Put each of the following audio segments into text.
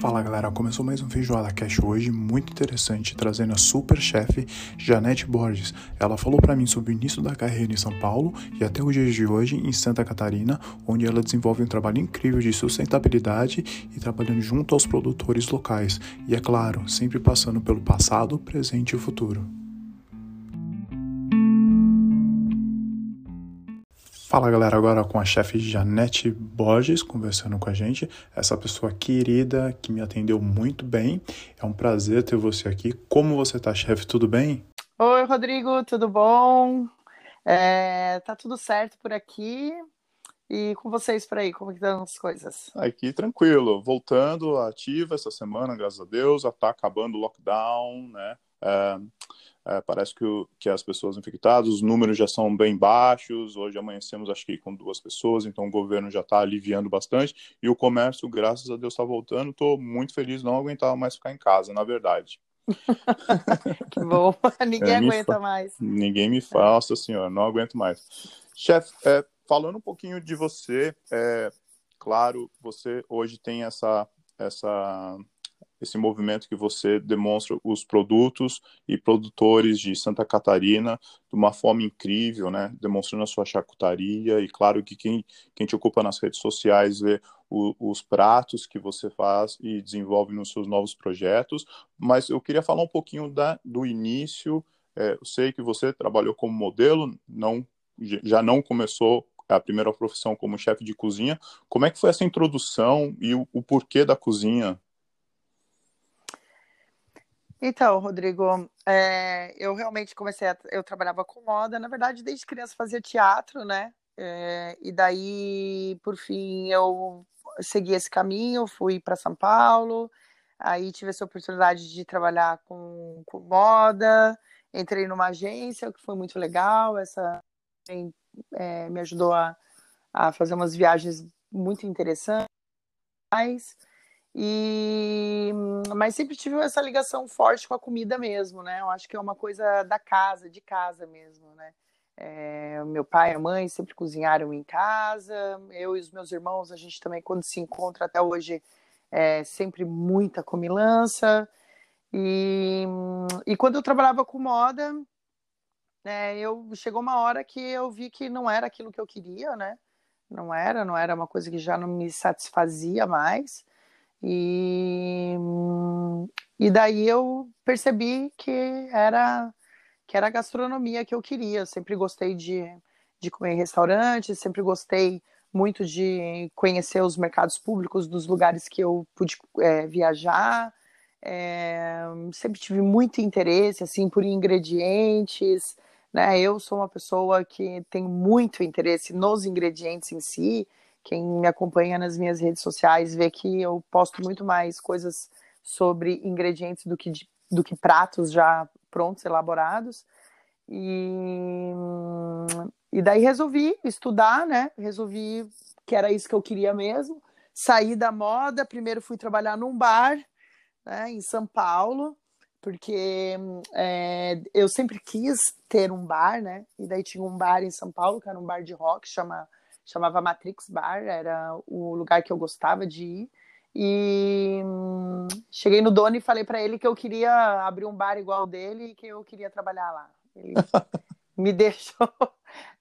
Fala galera, começou mais um Feijoada Cash hoje, muito interessante, trazendo a super chefe Janete Borges. Ela falou para mim sobre o início da carreira em São Paulo e até os dias de hoje em Santa Catarina, onde ela desenvolve um trabalho incrível de sustentabilidade e trabalhando junto aos produtores locais. E é claro, sempre passando pelo passado, presente e futuro. Fala galera, agora com a chefe Janete Borges conversando com a gente, essa pessoa querida que me atendeu muito bem. É um prazer ter você aqui. Como você tá, chefe? Tudo bem? Oi, Rodrigo, tudo bom? É, tá tudo certo por aqui. E com vocês por aí, como estão as coisas? Aqui tranquilo, voltando ativa essa semana, graças a Deus, já tá acabando o lockdown, né? É, é, parece que, o, que as pessoas infectadas, os números já são bem baixos. Hoje amanhecemos, acho que com duas pessoas, então o governo já está aliviando bastante. E o comércio, graças a Deus, está voltando. Estou muito feliz, não aguentava mais ficar em casa, na verdade. que bom, ninguém é, aguenta mais. Ninguém me fala, nossa senhora, não aguento mais. Chefe, é, falando um pouquinho de você, é, claro, você hoje tem essa, essa esse movimento que você demonstra os produtos e produtores de Santa Catarina de uma forma incrível, né? Demonstrando a sua charcutaria e claro que quem, quem te ocupa nas redes sociais vê o, os pratos que você faz e desenvolve nos seus novos projetos. Mas eu queria falar um pouquinho da, do início. É, eu sei que você trabalhou como modelo, não já não começou a primeira profissão como chefe de cozinha. Como é que foi essa introdução e o, o porquê da cozinha? Então, Rodrigo, é, eu realmente comecei a, eu trabalhava com moda, na verdade, desde criança fazia teatro, né? É, e daí, por fim, eu segui esse caminho, fui para São Paulo, aí tive essa oportunidade de trabalhar com, com moda, entrei numa agência, o que foi muito legal, essa é, me ajudou a, a fazer umas viagens muito interessantes. E mas sempre tive essa ligação forte com a comida mesmo, né? Eu acho que é uma coisa da casa, de casa mesmo, né? É, meu pai e a mãe sempre cozinharam em casa, eu e os meus irmãos, a gente também, quando se encontra até hoje, é sempre muita comilança. E, e quando eu trabalhava com moda, é, eu chegou uma hora que eu vi que não era aquilo que eu queria, né? Não era, não era uma coisa que já não me satisfazia mais. E, e daí eu percebi que era que era a gastronomia que eu queria. Eu sempre gostei de, de comer em restaurantes, sempre gostei muito de conhecer os mercados públicos dos lugares que eu pude é, viajar. É, sempre tive muito interesse assim por ingredientes, né? Eu sou uma pessoa que tem muito interesse nos ingredientes em si. Quem me acompanha nas minhas redes sociais vê que eu posto muito mais coisas sobre ingredientes do que, do que pratos já prontos, elaborados. E, e daí resolvi estudar, né? Resolvi que era isso que eu queria mesmo. Saí da moda, primeiro fui trabalhar num bar né, em São Paulo, porque é, eu sempre quis ter um bar, né? E daí tinha um bar em São Paulo, que era um bar de rock, chama chamava Matrix Bar, era o lugar que eu gostava de ir. E hum, cheguei no dono e falei para ele que eu queria abrir um bar igual dele e que eu queria trabalhar lá. Ele me deixou.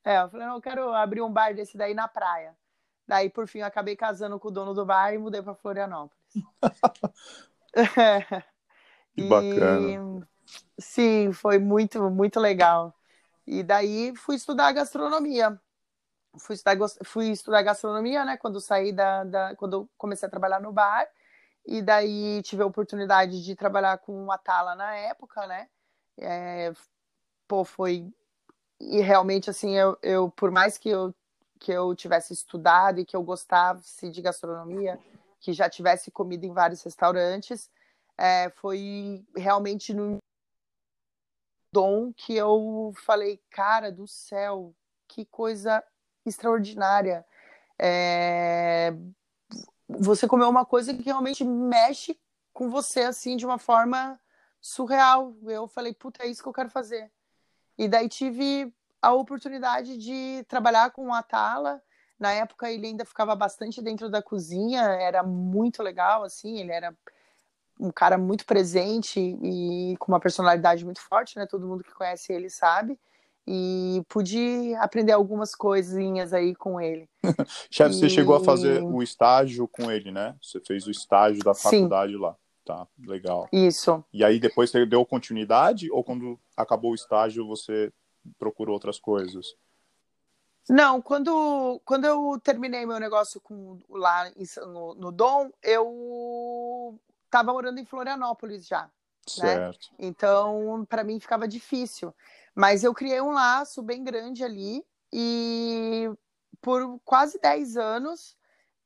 É, eu falei, não, eu quero abrir um bar desse daí na praia. Daí, por fim, eu acabei casando com o dono do bar e mudei para Florianópolis. que bacana. sim, foi muito, muito legal. E daí fui estudar gastronomia fui estudar, fui estudar gastronomia, né? Quando saí da, da, quando comecei a trabalhar no bar e daí tive a oportunidade de trabalhar com a Tala na época, né? É, pô, foi e realmente assim eu, eu por mais que eu que eu tivesse estudado e que eu gostasse de gastronomia, que já tivesse comido em vários restaurantes, é, foi realmente no dom que eu falei, cara do céu, que coisa extraordinária. É... Você comeu uma coisa que realmente mexe com você, assim, de uma forma surreal. Eu falei, puta, é isso que eu quero fazer. E daí tive a oportunidade de trabalhar com a Tala, Na época ele ainda ficava bastante dentro da cozinha, era muito legal, assim, ele era um cara muito presente e com uma personalidade muito forte, né? Todo mundo que conhece ele sabe. E pude aprender algumas coisinhas aí com ele. Chefe, e... você chegou a fazer o estágio com ele, né? Você fez o estágio da faculdade Sim. lá. Tá, legal. Isso. E aí depois você deu continuidade ou quando acabou o estágio você procurou outras coisas? Não, quando, quando eu terminei meu negócio com, lá no, no Dom, eu estava morando em Florianópolis já. Né? Certo. Né? Então, para mim ficava difícil. Mas eu criei um laço bem grande ali e por quase 10 anos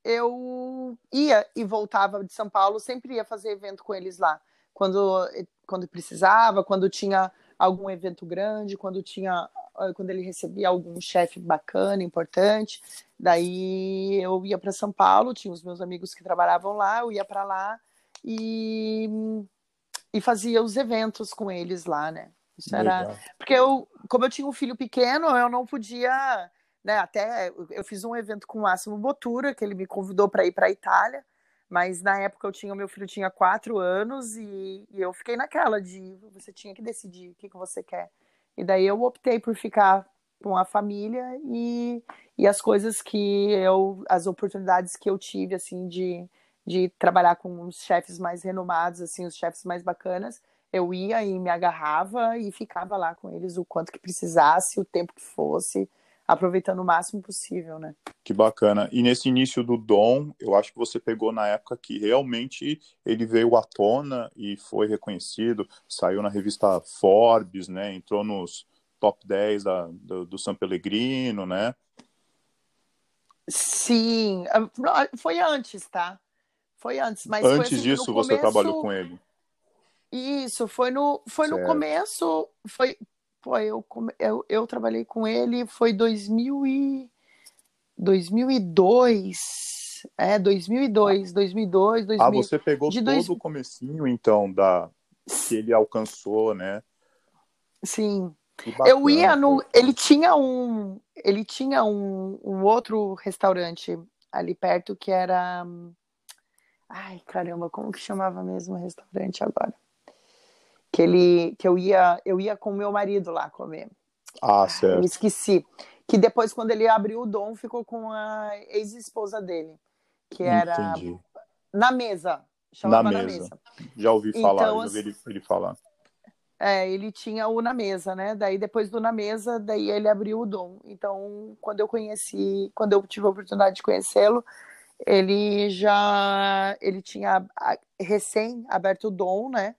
eu ia e voltava de São Paulo, sempre ia fazer evento com eles lá. Quando, quando precisava, quando tinha algum evento grande, quando tinha ah, quando ele recebia algum chefe bacana, importante, daí eu ia para São Paulo, tinha os meus amigos que trabalhavam lá, eu ia para lá e, e fazia os eventos com eles lá, né? Isso era Legal. porque eu, como eu tinha um filho pequeno, eu não podia, né? Até eu fiz um evento com o Máximo Botura, que ele me convidou para ir para a Itália. Mas na época eu tinha, meu filho tinha quatro anos e, e, eu fiquei naquela de você tinha que decidir o que, que você quer. E daí eu optei por ficar com a família e, e as coisas que eu, as oportunidades que eu tive, assim, de, de trabalhar com os chefes mais renomados, assim, os chefes mais bacanas, eu ia e me agarrava e ficava lá com eles o quanto que precisasse, o tempo que fosse, aproveitando o máximo possível, né? Que bacana. E nesse início do Dom, eu acho que você pegou na época que realmente ele veio à tona e foi reconhecido, saiu na revista Forbes, né? Entrou nos top 10 da, do, do San Pellegrino, né? Sim, foi antes, tá? Foi antes, mas antes foi, assim, disso começo... você trabalhou com ele. Isso, foi no, foi no começo, foi, Pô, eu, eu, eu trabalhei com ele, foi 2000 e... 2002. É, 2002, 2002, 2000. Ah, você pegou de todo dois... o comecinho, então, da que ele alcançou, né? Sim. Bacana, eu ia no... Ele tinha um... Ele tinha um, um outro restaurante ali perto que era... Ai, caramba, como que chamava mesmo o restaurante agora? Que ele que eu ia eu ia com meu marido lá comer. Ah, certo. Eu esqueci. Que depois quando ele abriu o dom ficou com a ex-esposa dele, que era Entendi. na mesa. Na mesa. na mesa. Já ouvi falar, então, já ouvi ele, ele falar. É, ele tinha o na mesa, né? Daí depois do na mesa, daí ele abriu o dom. Então, quando eu conheci, quando eu tive a oportunidade de conhecê-lo, ele já ele tinha recém aberto o dom, né?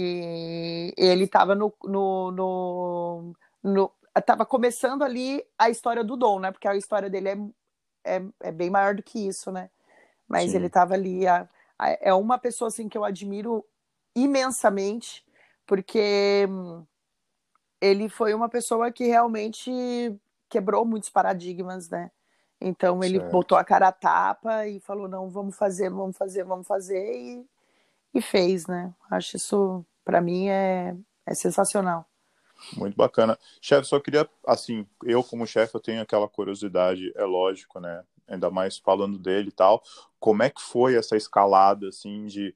E ele estava no, no, no, no estava começando ali a história do Dom, né? Porque a história dele é, é, é bem maior do que isso, né? Mas Sim. ele estava ali. A, a, é uma pessoa assim que eu admiro imensamente, porque ele foi uma pessoa que realmente quebrou muitos paradigmas, né? Então ele certo. botou a cara a tapa e falou: não, vamos fazer, vamos fazer, vamos fazer, e e fez, né? Acho isso, para mim, é, é sensacional. Muito bacana. Chefe, só queria, assim, eu como chefe, eu tenho aquela curiosidade, é lógico, né? Ainda mais falando dele e tal. Como é que foi essa escalada, assim, de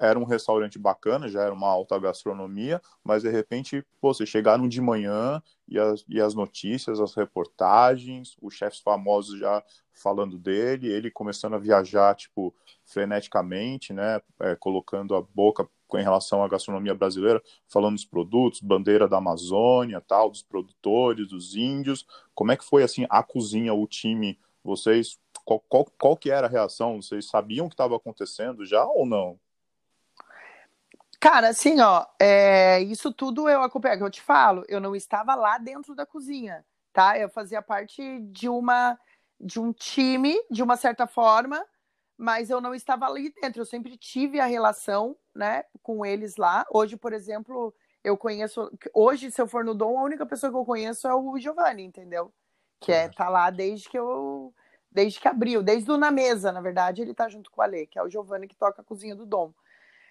era um restaurante bacana, já era uma alta gastronomia, mas de repente, pô, vocês chegaram de manhã e as, e as notícias, as reportagens, os chefes famosos já falando dele, ele começando a viajar, tipo, freneticamente, né, é, colocando a boca em relação à gastronomia brasileira, falando dos produtos, bandeira da Amazônia, tal, dos produtores, dos índios. Como é que foi, assim, a cozinha, o time, vocês, qual, qual, qual que era a reação? Vocês sabiam o que estava acontecendo já ou não? Cara, assim, ó, é, isso tudo eu acompanhei, que eu te falo, eu não estava lá dentro da cozinha, tá? Eu fazia parte de uma de um time, de uma certa forma, mas eu não estava ali dentro. Eu sempre tive a relação, né, com eles lá. Hoje, por exemplo, eu conheço. Hoje, se eu for no Dom, a única pessoa que eu conheço é o Giovanni, entendeu? Que é, tá lá desde que eu. Desde que abriu, desde o Na Mesa, na verdade, ele tá junto com a Lê, que é o Giovanni que toca a cozinha do Dom.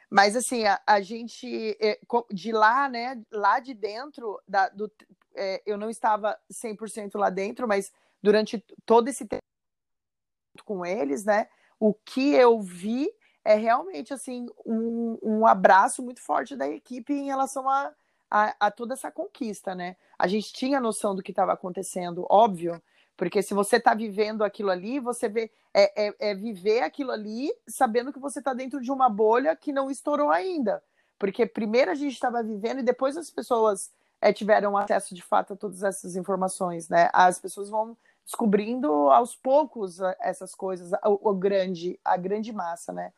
Mas assim, a, a, gente é, de lá, né, lá de dentro, da, do, é, eu não estava 100% lá dentro, mas durante todo esse tempo com eles, né? O que eu vi é realmente assim um, um abraço muito forte da equipe em relação a, a, a toda essa conquista, né? A gente tinha noção do que estava acontecendo, óbvio, porque se você está vivendo aquilo ali, você vê é, é, é, viver aquilo ali sabendo que você está dentro de uma bolha que não estourou ainda. Porque primeiro a gente estava vivendo e depois as pessoas é, tiveram acesso de fato a todas essas informações, né? As pessoas vão descobrindo aos poucos essas coisas, o, o grande, a grande massa, né?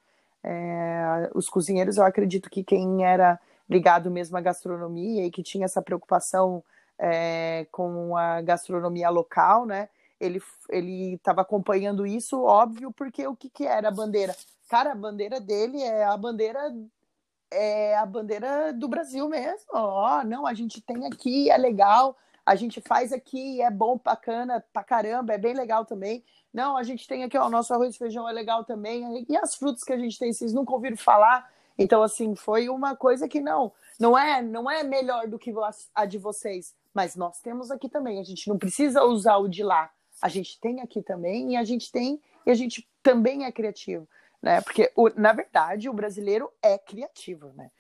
É, os cozinheiros, eu acredito que quem era ligado mesmo à gastronomia e que tinha essa preocupação é, com a gastronomia local, né? Ele ele estava acompanhando isso, óbvio, porque o que, que era a bandeira? Cara, a bandeira dele é a bandeira é a bandeira do Brasil mesmo. Ó, oh, não, a gente tem aqui, é legal, a gente faz aqui, é bom, bacana pra caramba, é bem legal também. Não, a gente tem aqui, ó, o nosso arroz e feijão é legal também. E as frutas que a gente tem, vocês nunca ouviram falar? Então, assim, foi uma coisa que não, não é, não é melhor do que a de vocês, mas nós temos aqui também. A gente não precisa usar o de lá. A gente tem aqui também e a gente tem e a gente também é criativo, né? Porque na verdade o brasileiro é criativo, né?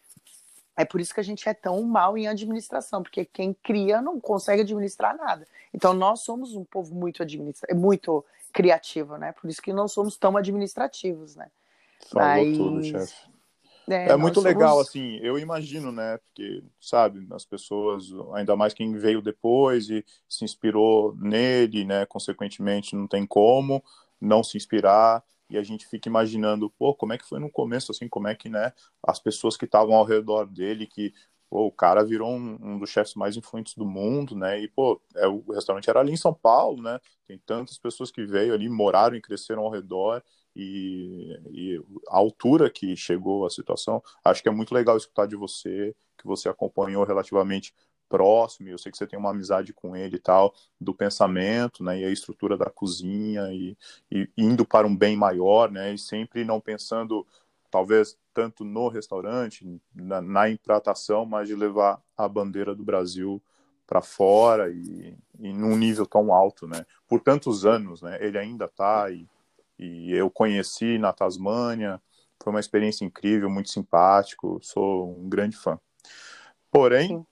É por isso que a gente é tão mal em administração, porque quem cria não consegue administrar nada. Então nós somos um povo muito administra muito criativo, né? Por isso que não somos tão administrativos, né? Falou Mas... tudo, chefe. É, é muito somos... legal, assim, eu imagino, né? Porque, sabe, as pessoas, ainda mais quem veio depois e se inspirou nele, né? Consequentemente, não tem como não se inspirar e a gente fica imaginando, pô, como é que foi no começo, assim, como é que, né, as pessoas que estavam ao redor dele, que pô, o cara virou um, um, dos chefes mais influentes do mundo, né? E, pô, é, o restaurante era ali em São Paulo, né? Tem tantas pessoas que veio ali, moraram e cresceram ao redor. E, e, a altura que chegou a situação, acho que é muito legal escutar de você, que você acompanhou relativamente próximo, eu sei que você tem uma amizade com ele e tal, do pensamento, né, e a estrutura da cozinha, e, e indo para um bem maior, né, e sempre não pensando, talvez, tanto no restaurante, na, na impratação, mas de levar a bandeira do Brasil para fora e, e num nível tão alto, né, por tantos anos, né, ele ainda está e e eu conheci na Tasmânia, foi uma experiência incrível, muito simpático, sou um grande fã. Porém, Sim.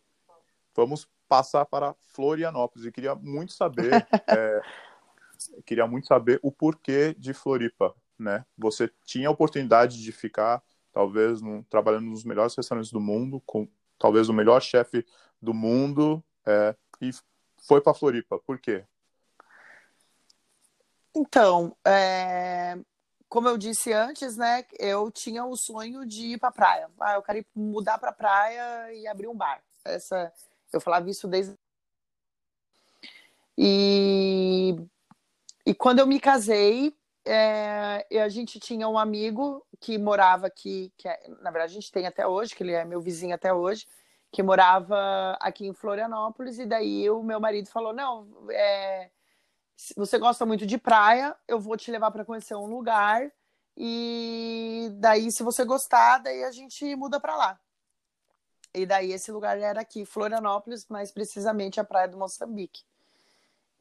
vamos passar para Florianópolis e queria muito saber, é, queria muito saber o porquê de Floripa, né? Você tinha a oportunidade de ficar, talvez, no, trabalhando nos melhores restaurantes do mundo, com talvez o melhor chefe do mundo, é, e foi para Floripa. Por quê? Então, é... como eu disse antes, né, eu tinha o sonho de ir para praia. Ah, eu quero mudar para praia e abrir um bar. Essa, eu falava isso desde e e quando eu me casei, é... a gente tinha um amigo que morava aqui, que é... na verdade a gente tem até hoje, que ele é meu vizinho até hoje, que morava aqui em Florianópolis, e daí o meu marido falou: não, é, se você gosta muito de praia, eu vou te levar para conhecer um lugar e daí se você gostar, daí a gente muda para lá. E daí esse lugar era aqui, Florianópolis, mais precisamente a praia do Moçambique.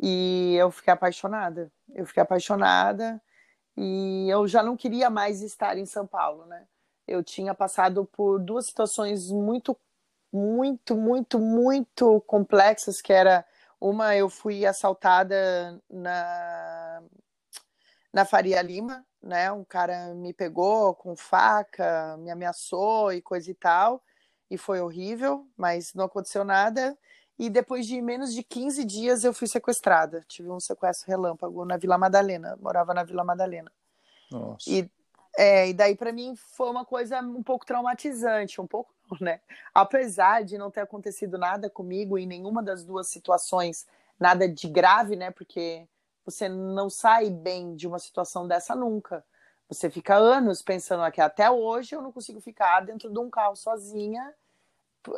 E eu fiquei apaixonada. Eu fiquei apaixonada e eu já não queria mais estar em São Paulo, né? Eu tinha passado por duas situações muito, muito, muito, muito complexas, que era uma eu fui assaltada na, na Faria Lima, né? Um cara me pegou com faca, me ameaçou e coisa e tal, e foi horrível, mas não aconteceu nada. E depois de menos de 15 dias eu fui sequestrada. Tive um sequestro relâmpago na Vila Madalena, morava na Vila Madalena. Nossa. E, é, e daí para mim foi uma coisa um pouco traumatizante, um pouco né? Apesar de não ter acontecido nada comigo em nenhuma das duas situações, nada de grave, né? Porque você não sai bem de uma situação dessa nunca. Você fica anos pensando aqui, até hoje eu não consigo ficar dentro de um carro sozinha,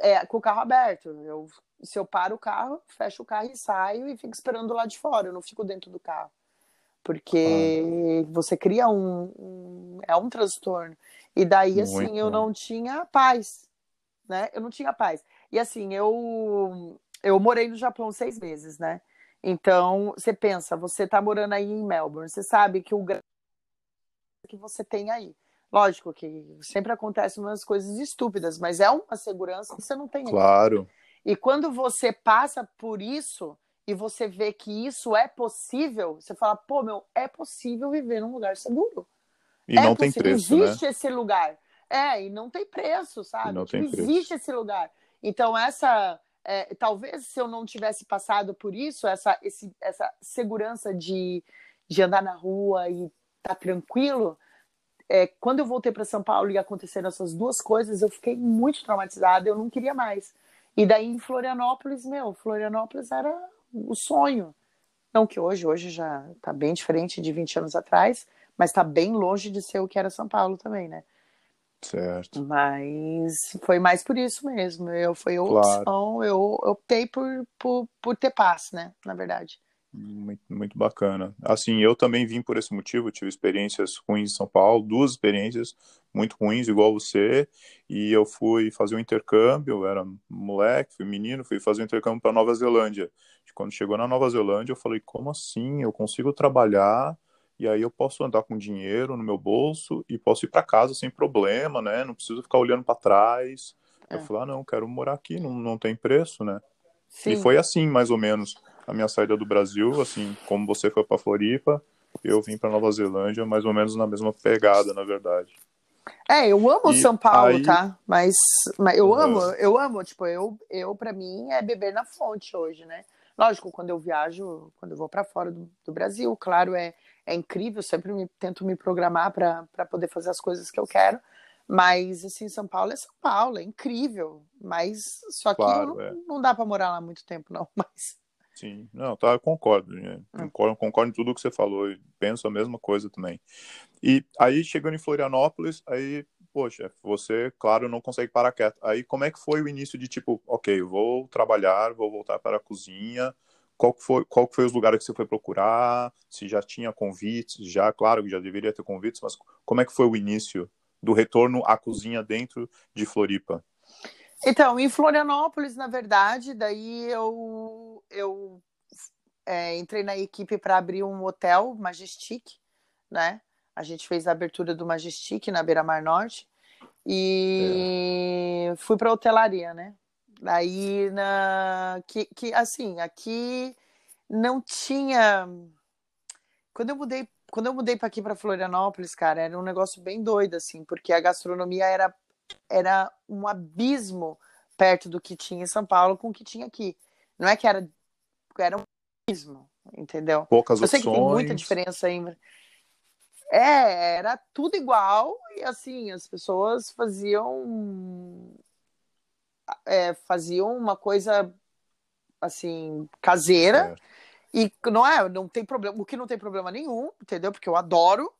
é, com o carro aberto. Eu, se eu paro o carro, fecho o carro e saio e fico esperando lá de fora, eu não fico dentro do carro. Porque ah. você cria um, um, É um transtorno. E daí, assim, Muito. eu não tinha paz né? Eu não tinha paz. E assim, eu eu morei no Japão seis meses, né? Então, você pensa, você está morando aí em Melbourne, você sabe que o que você tem aí. Lógico que sempre acontecem umas coisas estúpidas, mas é uma segurança que você não tem. Claro. Aí. E quando você passa por isso e você vê que isso é possível, você fala, pô, meu, é possível viver num lugar seguro. E é não possível. tem preço, né? Existe né? esse lugar. É, e não tem preço, sabe? E não tipo, preço. Existe esse lugar. Então, essa. É, talvez se eu não tivesse passado por isso, essa, esse, essa segurança de, de andar na rua e estar tá tranquilo, é, quando eu voltei para São Paulo e aconteceram essas duas coisas, eu fiquei muito traumatizada, eu não queria mais. E daí em Florianópolis, meu, Florianópolis era o sonho. Não que hoje, hoje já está bem diferente de 20 anos atrás, mas está bem longe de ser o que era São Paulo também, né? Certo. Mas foi mais por isso mesmo. Eu foi a opção, claro. eu optei por, por, por ter paz, né? Na verdade. Muito, muito bacana. Assim, eu também vim por esse motivo, tive experiências ruins em São Paulo, duas experiências muito ruins, igual você, e eu fui fazer um intercâmbio, eu era moleque, fui menino, fui fazer um intercâmbio para Nova Zelândia. E quando chegou na Nova Zelândia, eu falei, como assim? Eu consigo trabalhar e aí eu posso andar com dinheiro no meu bolso e posso ir para casa sem problema, né? Não preciso ficar olhando para trás. É. Eu falei, ah, não, quero morar aqui, não, não tem preço, né? Sim. E foi assim, mais ou menos a minha saída do Brasil, assim, como você foi para Floripa, eu vim para Nova Zelândia, mais ou menos na mesma pegada, na verdade. É, eu amo e São Paulo, aí... tá? Mas, mas eu uhum. amo, eu amo, tipo, eu, eu para mim é beber na fonte hoje, né? Lógico, quando eu viajo, quando eu vou para fora do, do, Brasil, claro, é, é incrível, sempre me, tento me programar para poder fazer as coisas que eu quero. Mas, assim, São Paulo é São Paulo, é incrível. Mas só que claro, não, é. não dá para morar lá muito tempo, não. Mas Sim, não, tá, eu concordo, né? concordo, concordo em tudo que você falou, penso a mesma coisa também. E aí, chegando em Florianópolis, aí, poxa, você, claro, não consegue parar quieto. Aí, como é que foi o início de, tipo, ok, vou trabalhar, vou voltar para a cozinha, qual que foi, qual que foi os lugares que você foi procurar, se já tinha convites, já, claro já deveria ter convites, mas como é que foi o início do retorno à cozinha dentro de Floripa? Então, em Florianópolis, na verdade, daí eu, eu é, entrei na equipe para abrir um hotel, Majestic, né? A gente fez a abertura do Majestic na Beira Mar Norte e é. fui para hotelaria, né? Daí, na... que, que, assim, aqui não tinha... Quando eu mudei quando eu mudei para aqui para Florianópolis, cara, era um negócio bem doido assim, porque a gastronomia era era um abismo perto do que tinha em São Paulo com o que tinha aqui. Não é que era, era um abismo, entendeu? Poucas Eu sei opções. que tem muita diferença aí. É, era tudo igual e assim, as pessoas faziam é, faziam uma coisa assim caseira e não é, não tem problema, o que não tem problema nenhum, entendeu? Porque eu adoro,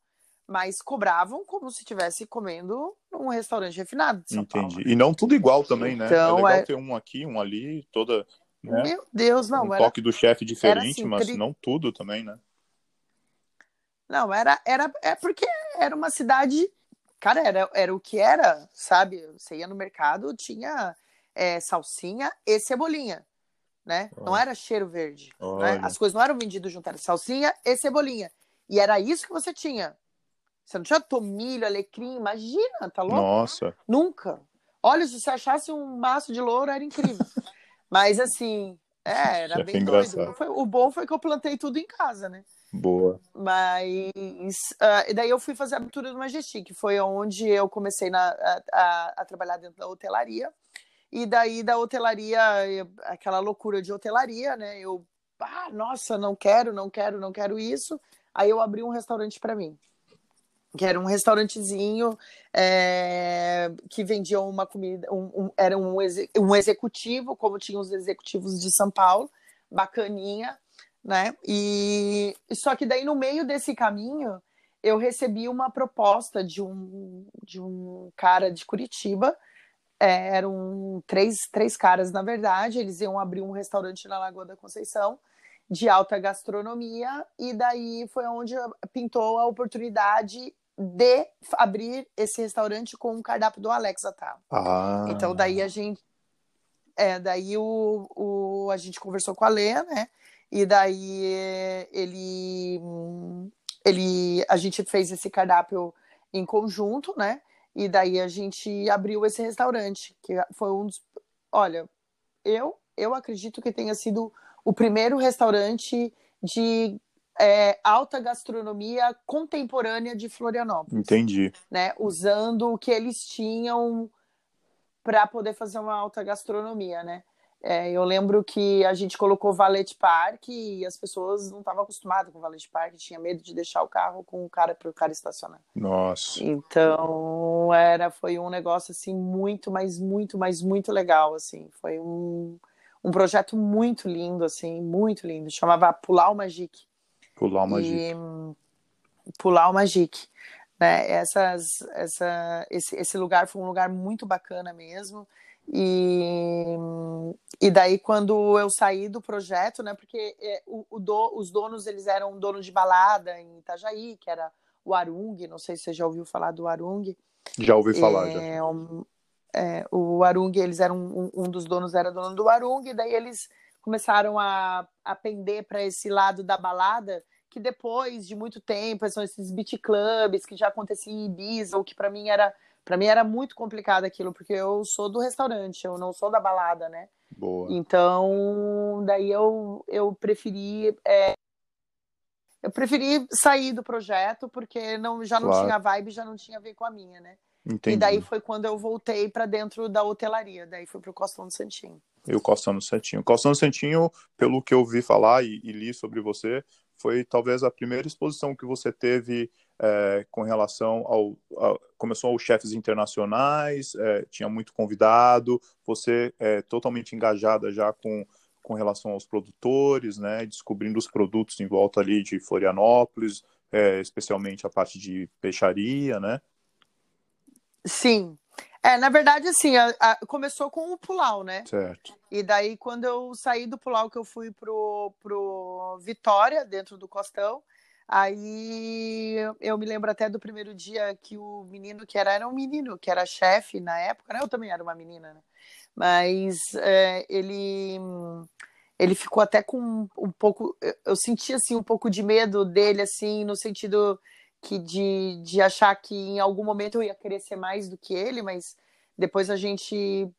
mas cobravam como se estivesse comendo num restaurante refinado. De São Entendi. Paulo. E não tudo igual também, né? Então, é legal é... ter um aqui, um ali, toda. Né? Meu Deus, não. Um era... toque do chefe diferente, assim, mas tri... não tudo também, né? Não, era, era é porque era uma cidade. Cara, era, era o que era, sabe? Você ia no mercado, tinha é, salsinha e cebolinha, né? Não era cheiro verde. Né? As coisas não eram vendidas junto, era salsinha e cebolinha. E era isso que você tinha. Você não tinha tomilho, alecrim, imagina, tá louco? Nossa. Nunca. Olha, se você achasse um maço de louro, era incrível. Mas assim, é, era bem doido. Foi, o bom foi que eu plantei tudo em casa, né? Boa. Mas uh, daí eu fui fazer a abertura do Majestic, que foi onde eu comecei na, a, a, a, trabalhar dentro da hotelaria. E daí da hotelaria, aquela loucura de hotelaria, né? Eu, ah, nossa, não quero, não quero, não quero isso. Aí eu abri um restaurante para mim que era um restaurantezinho é, que vendia uma comida, um, um, era um, um executivo, como tinha os executivos de São Paulo, bacaninha, né? E só que daí no meio desse caminho eu recebi uma proposta de um, de um cara de Curitiba, é, eram três, três caras na verdade, eles iam abrir um restaurante na Lagoa da Conceição de alta gastronomia, e daí foi onde pintou a oportunidade de abrir esse restaurante com o cardápio do Alex Atala. Ah. Então daí a gente é, daí o, o, a gente conversou com a Lê, né? E daí ele, ele, a gente fez esse cardápio em conjunto, né? E daí a gente abriu esse restaurante, que foi um dos. Olha, eu, eu acredito que tenha sido o primeiro restaurante de é, alta gastronomia contemporânea de Florianópolis. Entendi. Né? Usando o que eles tinham para poder fazer uma alta gastronomia, né? É, eu lembro que a gente colocou Valet Park e as pessoas não estavam acostumadas com Valet Park, tinha medo de deixar o carro com o cara para o cara estacionar. Nossa. Então era foi um negócio assim muito, mas muito, mas muito legal assim. Foi um, um projeto muito lindo assim, muito lindo. Chamava Pular o Magic. Pular o Magic. E, Pular o Magic. Né? Essas, essa, esse, esse lugar foi um lugar muito bacana mesmo. E, e daí, quando eu saí do projeto, né, porque é, o, o do, os donos eles eram dono de balada em Itajaí, que era o Arung, não sei se você já ouviu falar do Arung. Já ouvi falar, é, já. Um, é, o Arung, eles eram um, um, dos donos era dono do Arung, e daí eles começaram a, a pender para esse lado da balada, que depois de muito tempo são esses beat clubs que já aconteciam em Ibiza, o que para mim era para mim era muito complicado aquilo, porque eu sou do restaurante, eu não sou da balada, né? Boa. Então, daí eu, eu preferi. É, eu preferi sair do projeto, porque não, já não claro. tinha vibe, já não tinha a ver com a minha, né? Entendi. E daí foi quando eu voltei para dentro da hotelaria, daí fui para o Costão do Santinho. E o Costão do Santinho. O Costão do Santinho, pelo que eu vi falar e, e li sobre você, foi talvez a primeira exposição que você teve é, com relação ao, ao começou os chefes internacionais, é, tinha muito convidado, você é totalmente engajada já com com relação aos produtores, né, descobrindo os produtos em volta ali de Florianópolis, é, especialmente a parte de peixaria, né? Sim, é, na verdade, assim, a, a, começou com o Pulau, né? Certo. E daí, quando eu saí do Pulau, que eu fui pro, pro Vitória, dentro do Costão, aí eu me lembro até do primeiro dia que o menino que era, era um menino, que era chefe na época, né? Eu também era uma menina, né? Mas é, ele ele ficou até com um pouco, eu senti assim um pouco de medo dele assim, no sentido que de, de achar que em algum momento eu ia querer ser mais do que ele, mas depois a gente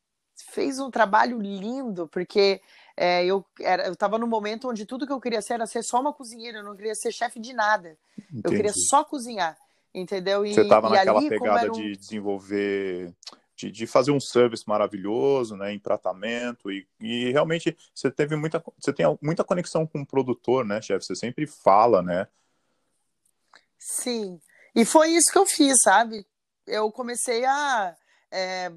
fez um trabalho lindo, porque é, eu era, eu estava num momento onde tudo que eu queria ser era ser só uma cozinheira, eu não queria ser chefe de nada. Entendi. Eu queria só cozinhar, entendeu? E, Você estava naquela ali, pegada um... de desenvolver de, de, fazer um service maravilhoso, né, em tratamento e, e realmente você teve muita você tem muita conexão com o produtor, né, chefe? Você sempre fala, né? Sim. E foi isso que eu fiz, sabe? Eu comecei a. É,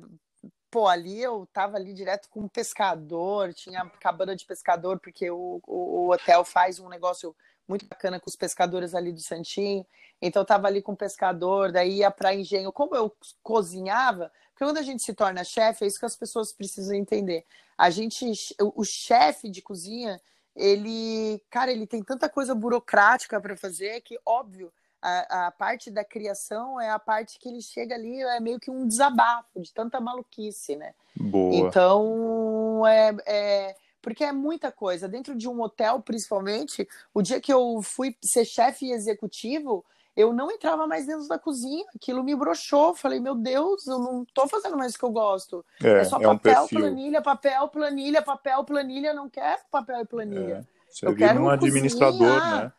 pô, ali eu tava ali direto com um pescador, tinha cabana de pescador, porque o, o, o, hotel faz um negócio muito bacana com os pescadores ali do Santinho. Então eu tava ali com o pescador, daí ia para engenho. Como eu cozinhava, porque quando a gente se torna chefe, é isso que as pessoas precisam entender. A gente, o, o chefe de cozinha, ele, cara, ele tem tanta coisa burocrática para fazer que, óbvio, a, a, parte da criação é a parte que ele chega ali, é meio que um desabafo de tanta maluquice, né? Boa. Então, é, é, porque é muita coisa. Dentro de um hotel, principalmente, o dia que eu fui ser chefe executivo, eu não entrava mais dentro da cozinha. Aquilo me broxou. Falei, meu Deus, eu não tô fazendo mais o que eu gosto. É, é só é papel, um planilha, papel, planilha, papel, planilha. Não quero papel e planilha. É. Você eu quero um administrador, né?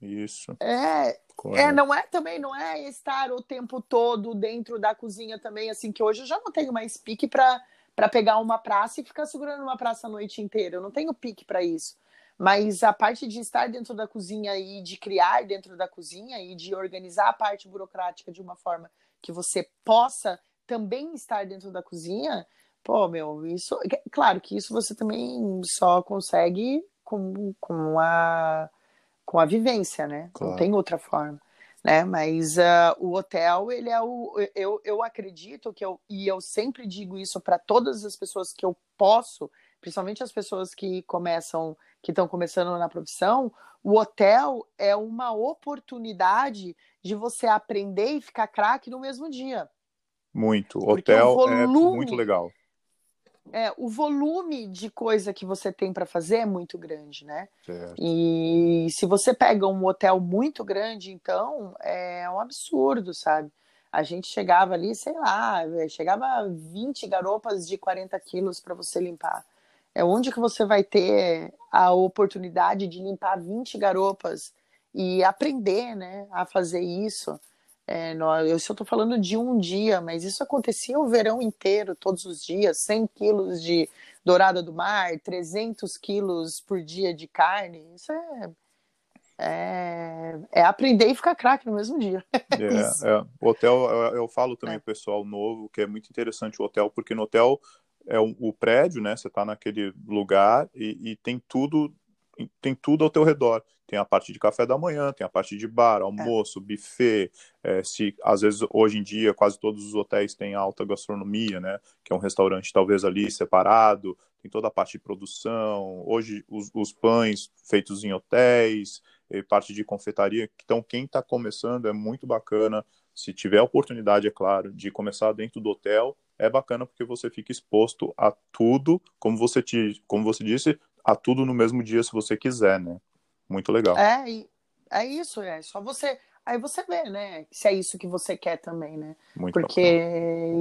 Isso. É, é, não é também, não é estar o tempo todo dentro da cozinha também, assim, que hoje eu já não tenho mais pique para para pegar uma praça e ficar segurando uma praça a noite inteira. Eu não tenho pique para isso. Mas a parte de estar dentro da cozinha e de criar dentro da cozinha e de organizar a parte burocrática de uma forma que você possa também estar dentro da cozinha, pô, meu, isso. Claro que isso você também só consegue com, com a com a vivência, né? Claro. Não tem outra forma. Né? Mas uh, o hotel, ele é o. Eu, eu acredito que eu. E eu sempre digo isso para todas as pessoas que eu posso, principalmente as pessoas que começam, que estão começando na profissão, o hotel é uma oportunidade de você aprender e ficar craque no mesmo dia. Muito. Hotel volume, é muito legal. É, o volume de coisa que você tem para fazer é muito grande, né? Certo. E se você pega um hotel muito grande, então é um absurdo, sabe? A gente chegava ali, sei lá, chegava 20 garopas de 40 quilos para você limpar. É onde que você vai ter a oportunidade de limpar 20 garopas e aprender, né, a fazer isso. É, eu só estou falando de um dia, mas isso acontecia o verão inteiro, todos os dias, 100 quilos de dourada do mar, 300 quilos por dia de carne, isso é, é, é aprender e ficar craque no mesmo dia. É, é. O hotel, eu, eu falo também é. pessoal novo, que é muito interessante o hotel, porque no hotel é o, o prédio, né, você está naquele lugar e, e tem tudo tem tudo ao teu redor. Tem a parte de café da manhã, tem a parte de bar, almoço, é. buffet. É, se às vezes hoje em dia quase todos os hotéis têm alta gastronomia, né? Que é um restaurante talvez ali separado. Tem toda a parte de produção. Hoje os, os pães feitos em hotéis, parte de confeitaria. Então quem está começando é muito bacana. Se tiver a oportunidade, é claro, de começar dentro do hotel, é bacana porque você fica exposto a tudo, como você te, como você disse, a tudo no mesmo dia se você quiser, né? Muito legal. É, é isso, é só você. Aí você vê, né? Se é isso que você quer também, né? Muito Porque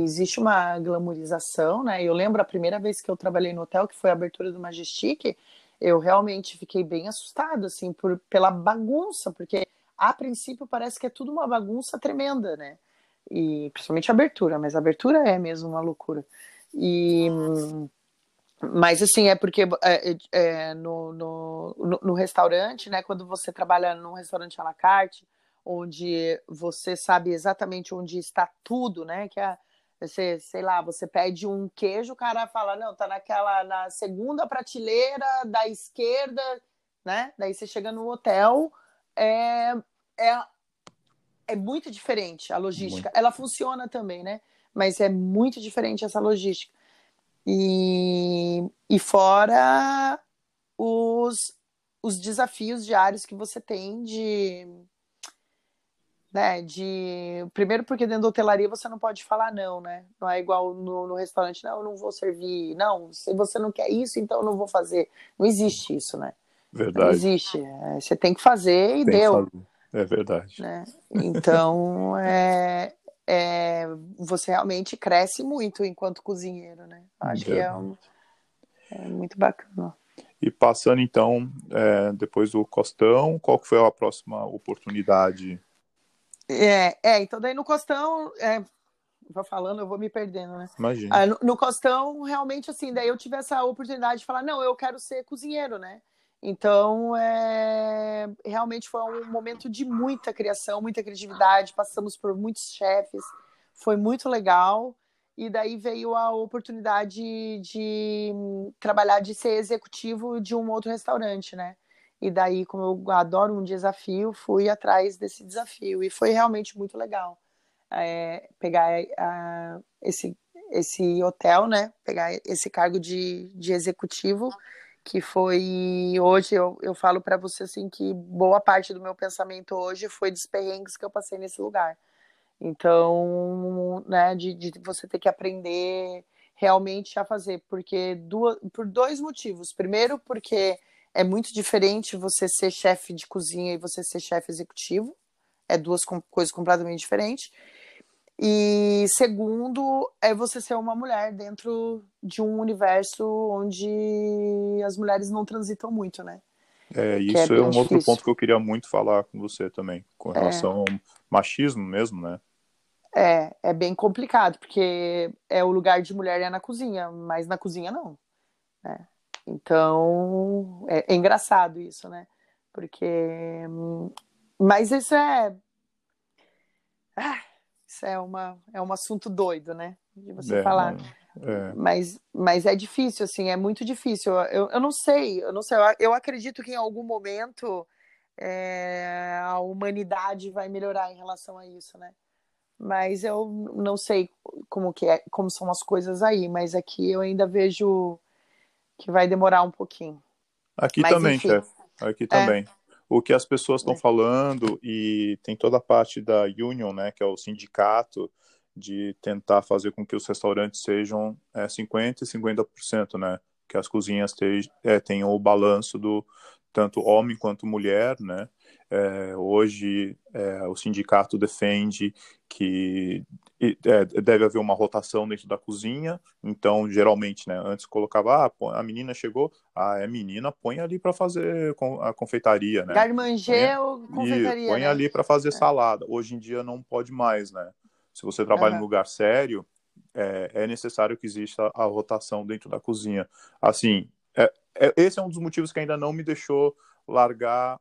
existe uma glamorização, né? Eu lembro a primeira vez que eu trabalhei no hotel, que foi a abertura do Majestic, eu realmente fiquei bem assustado, assim, por, pela bagunça, porque a princípio parece que é tudo uma bagunça tremenda, né? E principalmente a abertura, mas a abertura é mesmo uma loucura. E. Hum, mas assim, é porque é, é, é, no, no, no, no, restaurante, né? Quando você trabalha num restaurante à la carte, onde você sabe exatamente onde está tudo, né? Que é, você, sei lá, você pede um queijo, o cara fala, não, tá naquela, na segunda prateleira da esquerda, né? Daí você chega no hotel, é, é, é muito diferente a logística. Muito. Ela funciona também, né? Mas é muito diferente essa logística. E, e fora os, os desafios diários que você tem de, né, de primeiro porque dentro da hotelaria você não pode falar não, né? Não é igual no, no restaurante, não, eu não vou servir, não, se você não quer isso, então eu não vou fazer. Não existe isso, né? Verdade. Não existe. É, você tem que fazer e tem deu. É verdade. Né? Então, é, é, você realmente cresce muito enquanto cozinheiro, né? Acho que é, um, é, muito bacana. E passando então, é, depois do Costão, qual que foi a próxima oportunidade? É, é então daí no Costão, é, vou falando, eu vou me perdendo, né? Imagina. Ah, no, no Costão, realmente assim, daí eu tive essa oportunidade de falar, não, eu quero ser cozinheiro, né? Então, é, realmente foi um momento de muita criação, muita criatividade. Passamos por muitos chefes, foi muito legal. E daí veio a oportunidade de trabalhar, de ser executivo de um outro restaurante, né? E daí, como eu adoro um desafio, fui atrás desse desafio. E foi realmente muito legal é, pegar a, esse, esse hotel, né? Pegar esse cargo de, de executivo que foi hoje eu, eu falo para você assim que boa parte do meu pensamento hoje foi dos perrengues que eu passei nesse lugar. Então, né, de, de você ter que aprender realmente a fazer, porque duas, por dois motivos. Primeiro, porque é muito diferente você ser chefe de cozinha e você ser chefe executivo. É duas coisas completamente diferentes. E segundo, é você ser uma mulher dentro de um universo onde as mulheres não transitam muito, né? É, isso é, é, um difícil. outro ponto que eu queria muito falar com você também, com é. relação é. ao machismo mesmo, né? É, é bem complicado, porque é o lugar de mulher é na cozinha, mas na cozinha não. Né? Então, é, é engraçado isso, né? Porque. Hum, mas isso é. Ah, isso é, uma, é um assunto doido, né? De você é, falar. É. Mas, mas é difícil, assim, é muito difícil. Eu, eu não sei, eu não sei. Eu, acredito que em algum momento é, a humanidade vai melhorar em relação a isso, né? Mas eu não sei como que é, como são as coisas aí, mas aqui eu ainda vejo que vai demorar um pouquinho. Aqui mas, também, chefe. Aqui também. O que as pessoas estão é. falando e tem toda a parte da union, né, que é o sindicato, de tentar fazer com que os restaurantes sejam é, 50% e 50%, né? Que as cozinhas te, é, tenham o balanço do tanto homem quanto mulher, né? É, hoje é, o sindicato defende que é, deve haver uma rotação dentro da cozinha, então geralmente, né, antes colocava, ah, a menina chegou, ah, é menina, põe ali para fazer a confeitaria, né? Garmanger ou confeitaria, e põe né? ali para fazer é. salada. Hoje em dia não pode mais, né? Se você trabalha uhum. em lugar sério, é, é, necessário que exista a rotação dentro da cozinha. Assim, é, esse é um dos motivos que ainda não me deixou largar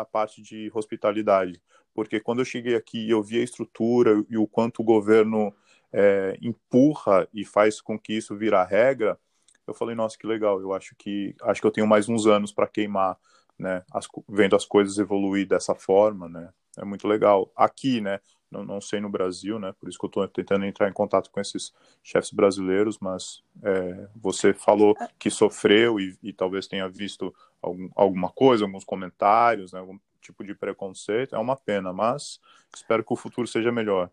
a parte de hospitalidade, porque quando eu cheguei aqui e eu vi a estrutura e o quanto o governo é, empurra e faz com que isso vira regra, eu falei, nossa, que legal, eu acho que acho que eu tenho mais uns anos para queimar, né, as, vendo as coisas evoluir dessa forma, né, é muito legal. Aqui, né, não, não sei no Brasil, né, por isso que eu estou tentando entrar em contato com esses chefes brasileiros, mas é, você falou que sofreu e, e talvez tenha visto algum, alguma coisa, alguns comentários, né, algum tipo de preconceito, é uma pena, mas espero que o futuro seja melhor.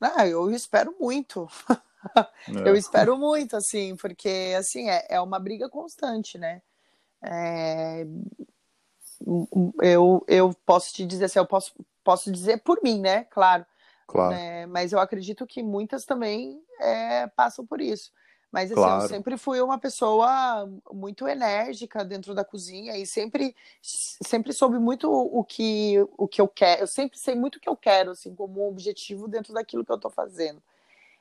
Ah, eu espero muito. É. Eu espero muito, assim, porque assim é, é uma briga constante, né? É... Eu, eu posso te dizer assim, eu posso, posso dizer por mim, né? Claro. Claro. Né? Mas eu acredito que muitas também é, passam por isso. Mas assim, claro. eu sempre fui uma pessoa muito enérgica dentro da cozinha e sempre, sempre soube muito o que, o que eu quero. Eu sempre sei muito o que eu quero, assim, como objetivo dentro daquilo que eu estou fazendo.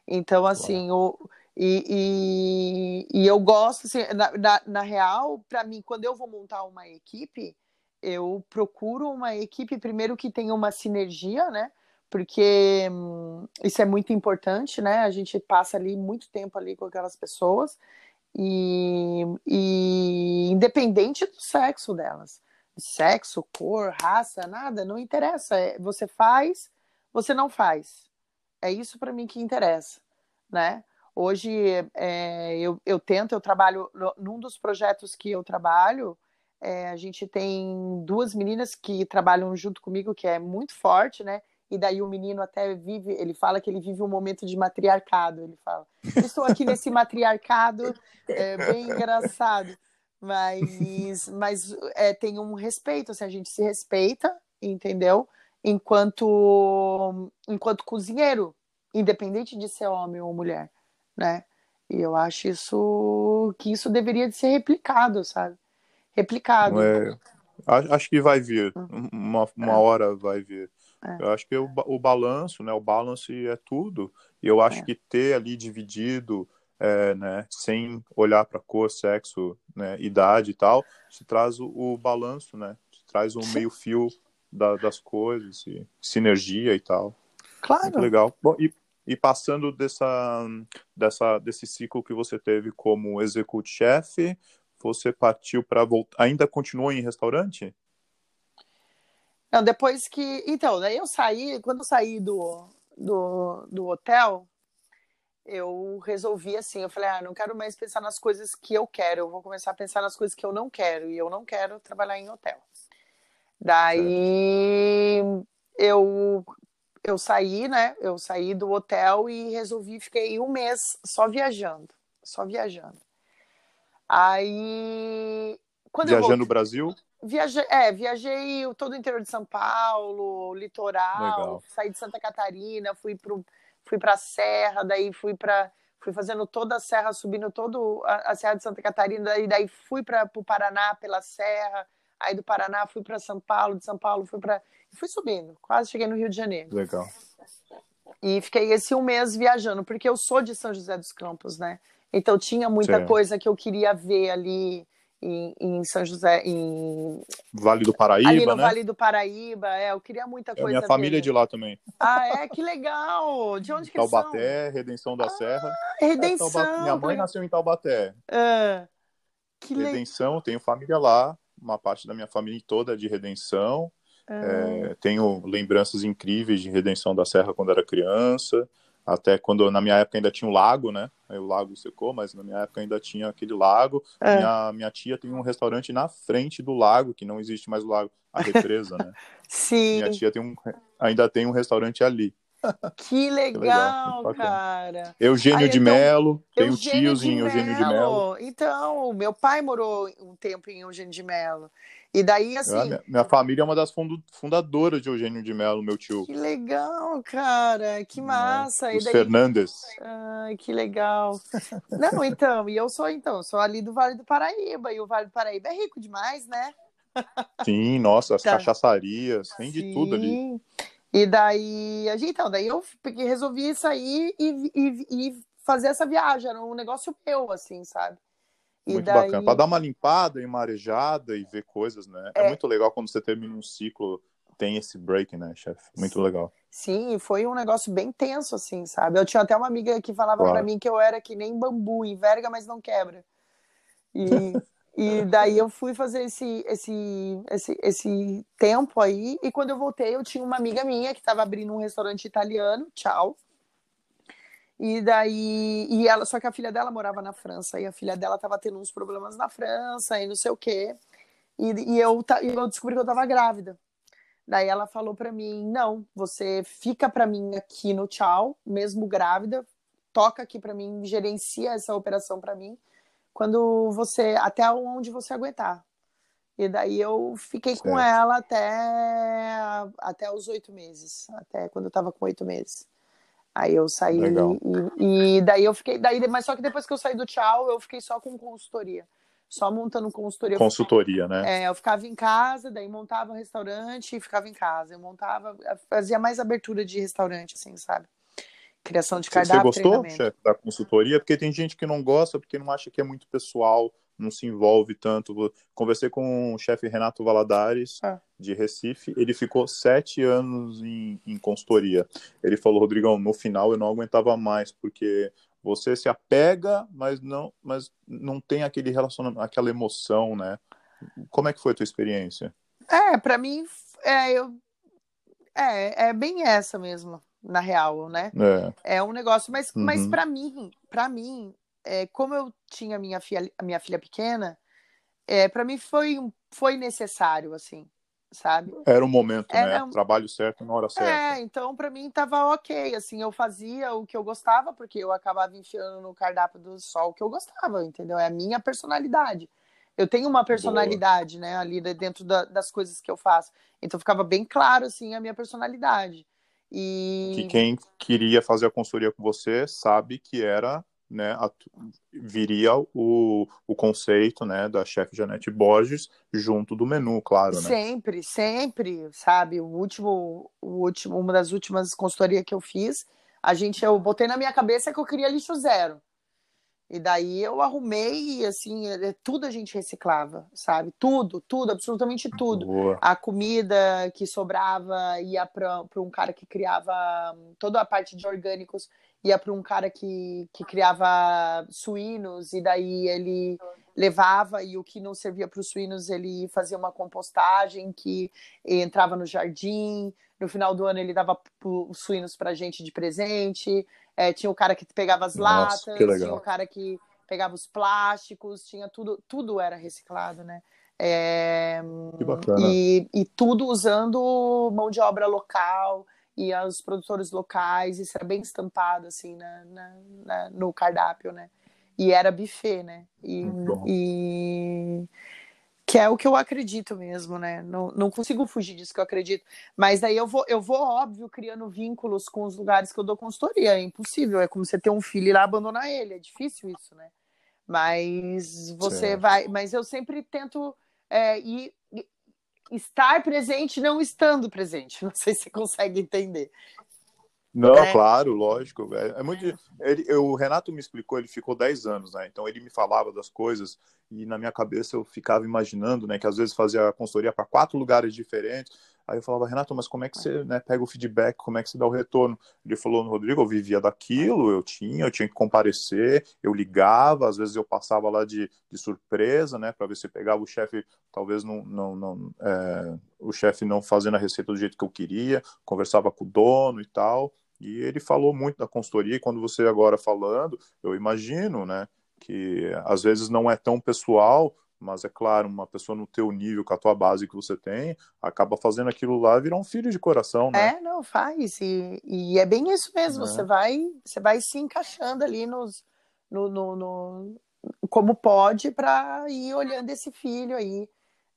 Então, assim, claro. o, e, e, e, eu gosto, assim, na, na, na real, para mim, quando eu vou montar uma equipe, eu procuro uma equipe, primeiro, que tenha uma sinergia, né? Porque hum, isso é muito importante, né? A gente passa ali muito tempo ali com aquelas pessoas e, e independente do sexo delas, sexo, cor, raça, nada, não interessa. É, você faz, você não faz. É isso para mim que interessa, né? Hoje é, eu, eu tento, eu trabalho num dos projetos que eu trabalho. É, a gente tem duas meninas que trabalham junto comigo, que é muito forte, né? E daí o menino até vive, ele fala que ele vive um momento de matriarcado, ele fala. Estou aqui nesse matriarcado, é bem engraçado, mas, mas é, tem um respeito, assim, a gente se respeita, entendeu? Enquanto, enquanto cozinheiro, independente de ser homem ou mulher, né? E eu acho isso que isso deveria de ser replicado, sabe? Replicado. É, acho que vai vir, hum. uma, uma é. hora vai vir. É. Eu acho que o, o balanço, né? O balance é tudo. E eu acho é. que ter ali dividido, é, né? Sem olhar para cor, sexo, né? Idade e tal, te traz o, o balanço, né? Te traz um meio fio da, das coisas, e sinergia e tal. Claro. Muito legal. Bom, e, e passando dessa, dessa, desse ciclo que você teve como execute chefe, você partiu para voltar. Ainda continuou em restaurante? Não, depois que. Então, daí eu saí, quando eu saí do, do, do hotel, eu resolvi assim, eu falei, ah, não quero mais pensar nas coisas que eu quero, eu vou começar a pensar nas coisas que eu não quero, e eu não quero trabalhar em hotel. Daí eu eu saí, né? Eu saí do hotel e resolvi, fiquei um mês só viajando, só viajando. Aí quando viajando no Brasil? Viajei, é, viajei todo o interior de São Paulo, litoral, Legal. saí de Santa Catarina, fui pro, fui para a Serra, daí fui para fui fazendo toda a serra, subindo toda a, a Serra de Santa Catarina, daí, daí fui para o Paraná pela Serra, aí do Paraná fui para São Paulo, de São Paulo fui para fui subindo, quase cheguei no Rio de Janeiro. Legal. E fiquei esse um mês viajando, porque eu sou de São José dos Campos, né? Então tinha muita Sim. coisa que eu queria ver ali em, em, São José, em Vale do Paraíba, ali no né? Vale do Paraíba, é, eu queria muita coisa. É, minha família é de lá também. Ah, é, que legal. De onde que Taubaté, são? Redenção da ah, Serra. Redenção. É, Taubaté. Minha mãe nasceu em Taubaté. Ah, que Redenção, le... tenho família lá, uma parte da minha família toda é de Redenção. Ah. É, tenho lembranças incríveis de Redenção da Serra quando era criança. Até quando, na minha época, ainda tinha um lago, né? Aí o lago secou, mas na minha época ainda tinha aquele lago. É. Minha, minha tia tem um restaurante na frente do lago, que não existe mais o lago, a represa, né? Sim. Minha tia tem um, ainda tem um restaurante ali. Que legal, que legal cara. Eugênio Aí, de então, Melo, tenho tios em Eugênio de Melo. Então, meu pai morou um tempo em Eugênio de Melo. E daí, assim. É, minha, minha, família é uma das fundadoras de Eugênio de Melo, meu tio. Que legal, cara. Que massa. É, os daí... Fernandes. Ai, que legal. Não, então, e eu sou, então, sou ali do Vale do Paraíba. E o Vale do Paraíba é rico demais, né? Sim, nossa, as tá. cachaçarias, tem Sim. de tudo ali. E daí, então, daí eu resolvi sair e, e, e fazer essa viagem. Era um negócio meu, assim, sabe? E muito daí... bacana. Para dar uma limpada e marejada e ver coisas, né? É... é... muito legal quando você termina um ciclo, tem esse break, né, chefe? Muito Sim. legal. Sim, foi um negócio bem tenso, assim, sabe? Eu tinha até uma amiga que falava claro. para mim que eu era que nem bambu, enverga, mas não quebra. E, e daí eu fui fazer esse, esse, esse, esse tempo aí, e quando eu voltei, eu tinha uma amiga minha que estava abrindo um restaurante italiano, tchau. E daí, e ela, só que a filha dela morava na França, e a filha dela tava tendo uns problemas na França e não sei o quê. E, e eu, eu descobri que eu tava grávida. Daí ela falou para mim: "Não, você fica para mim aqui no tchau, mesmo grávida, toca aqui para mim, gerencia essa operação para mim, quando você até onde você aguentar". E daí eu fiquei certo. com ela até até os oito meses, até quando eu tava com oito meses. Aí eu saí e, e, daí eu fiquei, daí, mas só que depois que eu saí do tchau, eu fiquei só com consultoria. Só montando consultoria. Consultoria, né? É, eu ficava em casa, daí montava um restaurante e ficava em casa. Eu montava, fazia mais abertura de restaurante, assim, sabe? Criação de cardápio. Você gostou, chefe, da consultoria? Porque tem gente que não gosta, porque não acha que é muito pessoal não se envolve tanto. Conversei com o chefe Renato Valadares, ah. de Recife, ele ficou sete anos em, em consultoria. Ele falou, Rodrigão, no final eu não aguentava mais, porque você se apega, mas não, mas não tem aquele relacionamento, aquela emoção, né? Como é que foi a tua experiência? É, para mim, é, eu, é, é bem essa mesmo, na real, né? É, é um negócio, mas, uhum. mas para mim, para mim, é, como eu tinha minha filha, a minha filha pequena, é, para mim foi, foi necessário, assim, sabe? Era o momento, Era, né? Trabalho certo na hora certa. É, então para mim tava ok, assim, eu fazia o que eu gostava, porque eu acabava enfiando no cardápio do sol o que eu gostava, entendeu? É a minha personalidade. Eu tenho uma personalidade, Boa. né, ali dentro da, das coisas que eu faço. Então ficava bem claro, assim, a minha personalidade. E... Que quem queria fazer a consultoria com você sabe que era né, viria o, o conceito né, da chefe Janete Borges junto do menu, claro. Né? Sempre, sempre, sabe? O último, o último, uma das últimas consultorias que eu fiz, a gente, eu botei na minha cabeça que eu queria lixo zero. E daí eu arrumei, assim, é, tudo a gente reciclava, sabe? Tudo, tudo, absolutamente tudo. Boa. A comida que sobrava ia para um cara que criava toda a parte de orgânicos ia para um cara que, que criava suínos, e daí ele levava, e o que não servia para os suínos, ele fazia uma compostagem que entrava no jardim. No final do ano, ele dava os suínos para gente de presente. É, tinha o cara que pegava as Nossa, latas, tinha o cara que pegava os plásticos, tinha tudo, tudo era reciclado, né? É, que bacana. E, e tudo usando mão de obra local e aos produtores locais, isso era bem estampado assim na, na, na no cardápio, né? E era buffet, né? E, e, que é o que eu acredito mesmo, né? Não, não consigo fugir disso que eu acredito. Mas daí eu vou, eu vou óbvio criando vínculos com os lugares que eu dou consultoria. É impossível, é como você ter um filho e lá abandonar ele, é difícil isso, né? Mas você certo. vai, mas eu sempre tento é, ir estar presente não estando presente. Não sei se você consegue entender. Não, é. claro, lógico. É, é muito. Ele, o Renato me explicou, ele ficou 10 anos, né? Então ele me falava das coisas e na minha cabeça eu ficava imaginando, né? Que às vezes fazia consultoria para quatro lugares diferentes. Aí eu falava, Renato, mas como é que você né, pega o feedback, como é que você dá o retorno? Ele falou, Rodrigo, eu vivia daquilo, eu tinha, eu tinha que comparecer, eu ligava, às vezes eu passava lá de, de surpresa, né, para ver se pegava o chefe, talvez não, não, não é, o chefe não fazendo a receita do jeito que eu queria, conversava com o dono e tal, e ele falou muito da consultoria, e quando você agora falando, eu imagino, né, que às vezes não é tão pessoal, mas é claro, uma pessoa no teu nível, com a tua base que você tem, acaba fazendo aquilo lá virar um filho de coração, né? É, não, faz. E, e é bem isso mesmo. É. Você vai você vai se encaixando ali nos, no, no, no como pode para ir olhando esse filho aí,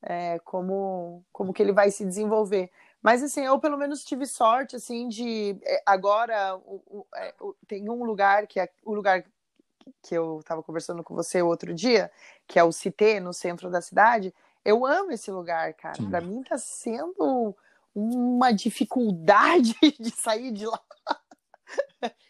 é, como, como que ele vai se desenvolver. Mas assim, eu pelo menos tive sorte assim de é, agora o, o, é, o, tem um lugar que é o lugar que eu estava conversando com você outro dia, que é o Cité, no centro da cidade. Eu amo esse lugar, cara. Para mim está sendo uma dificuldade de sair de lá.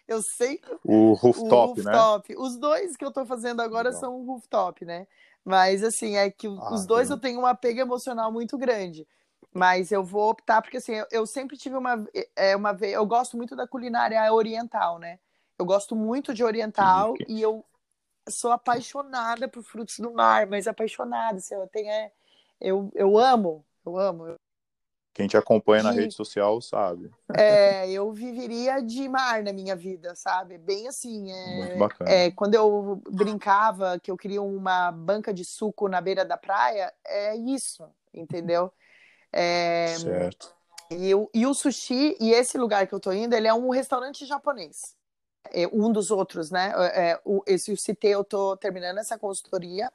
Eu sei. O rooftop, o rooftop. né? Os dois que eu estou fazendo agora Legal. são rooftop, né? Mas assim, é que ah, os dois eu tenho um apego emocional muito grande. Mas eu vou optar, porque assim, eu, eu sempre tive uma, é, uma. Eu gosto muito da culinária oriental, né? Eu gosto muito de oriental e eu sou apaixonada por frutos do mar, mas apaixonada. Assim, eu, tenho, é, eu, eu amo, eu amo. Quem te acompanha na rede social sabe. É, eu viveria de mar na minha vida, sabe? Bem assim. É, Muito bacana. É, quando eu brincava que eu queria uma banca de suco na beira da praia, é isso, entendeu? É, certo. E, e o sushi, e esse lugar que eu tô indo, ele é um restaurante japonês um dos outros, né? É, é, o, esse eu citei, eu tô terminando essa consultoria.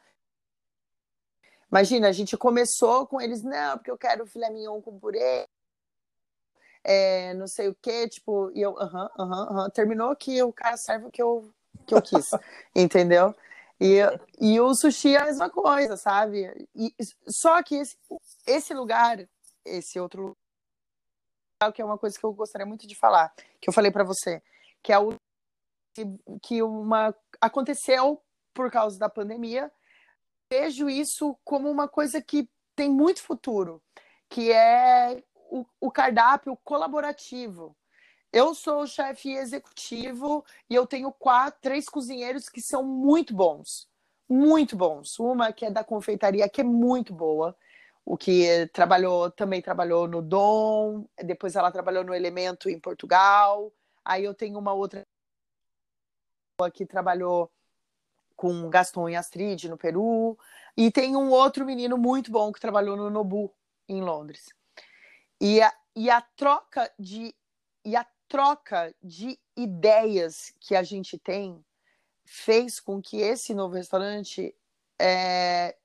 Imagina, a gente começou com eles, não, porque eu quero filé mignon com purê, é, não sei o que, tipo, e eu, aham, aham, aham. Terminou que o cara serve o que eu, que eu quis, entendeu? E, e o sushi é a mesma coisa, sabe? E, só que esse, esse lugar, esse outro lugar, que é uma coisa que eu gostaria muito de falar, que eu falei para você, que é o que uma aconteceu por causa da pandemia. Vejo isso como uma coisa que tem muito futuro, que é o, o cardápio colaborativo. Eu sou chefe executivo e eu tenho quatro, três cozinheiros que são muito bons, muito bons. Uma que é da confeitaria, que é muito boa, o que trabalhou também trabalhou no Dom, depois ela trabalhou no Elemento em Portugal. Aí eu tenho uma outra que trabalhou com Gaston e Astrid no Peru, e tem um outro menino muito bom que trabalhou no Nobu em Londres. E a, e a troca de e a troca de ideias que a gente tem fez com que esse novo restaurante é,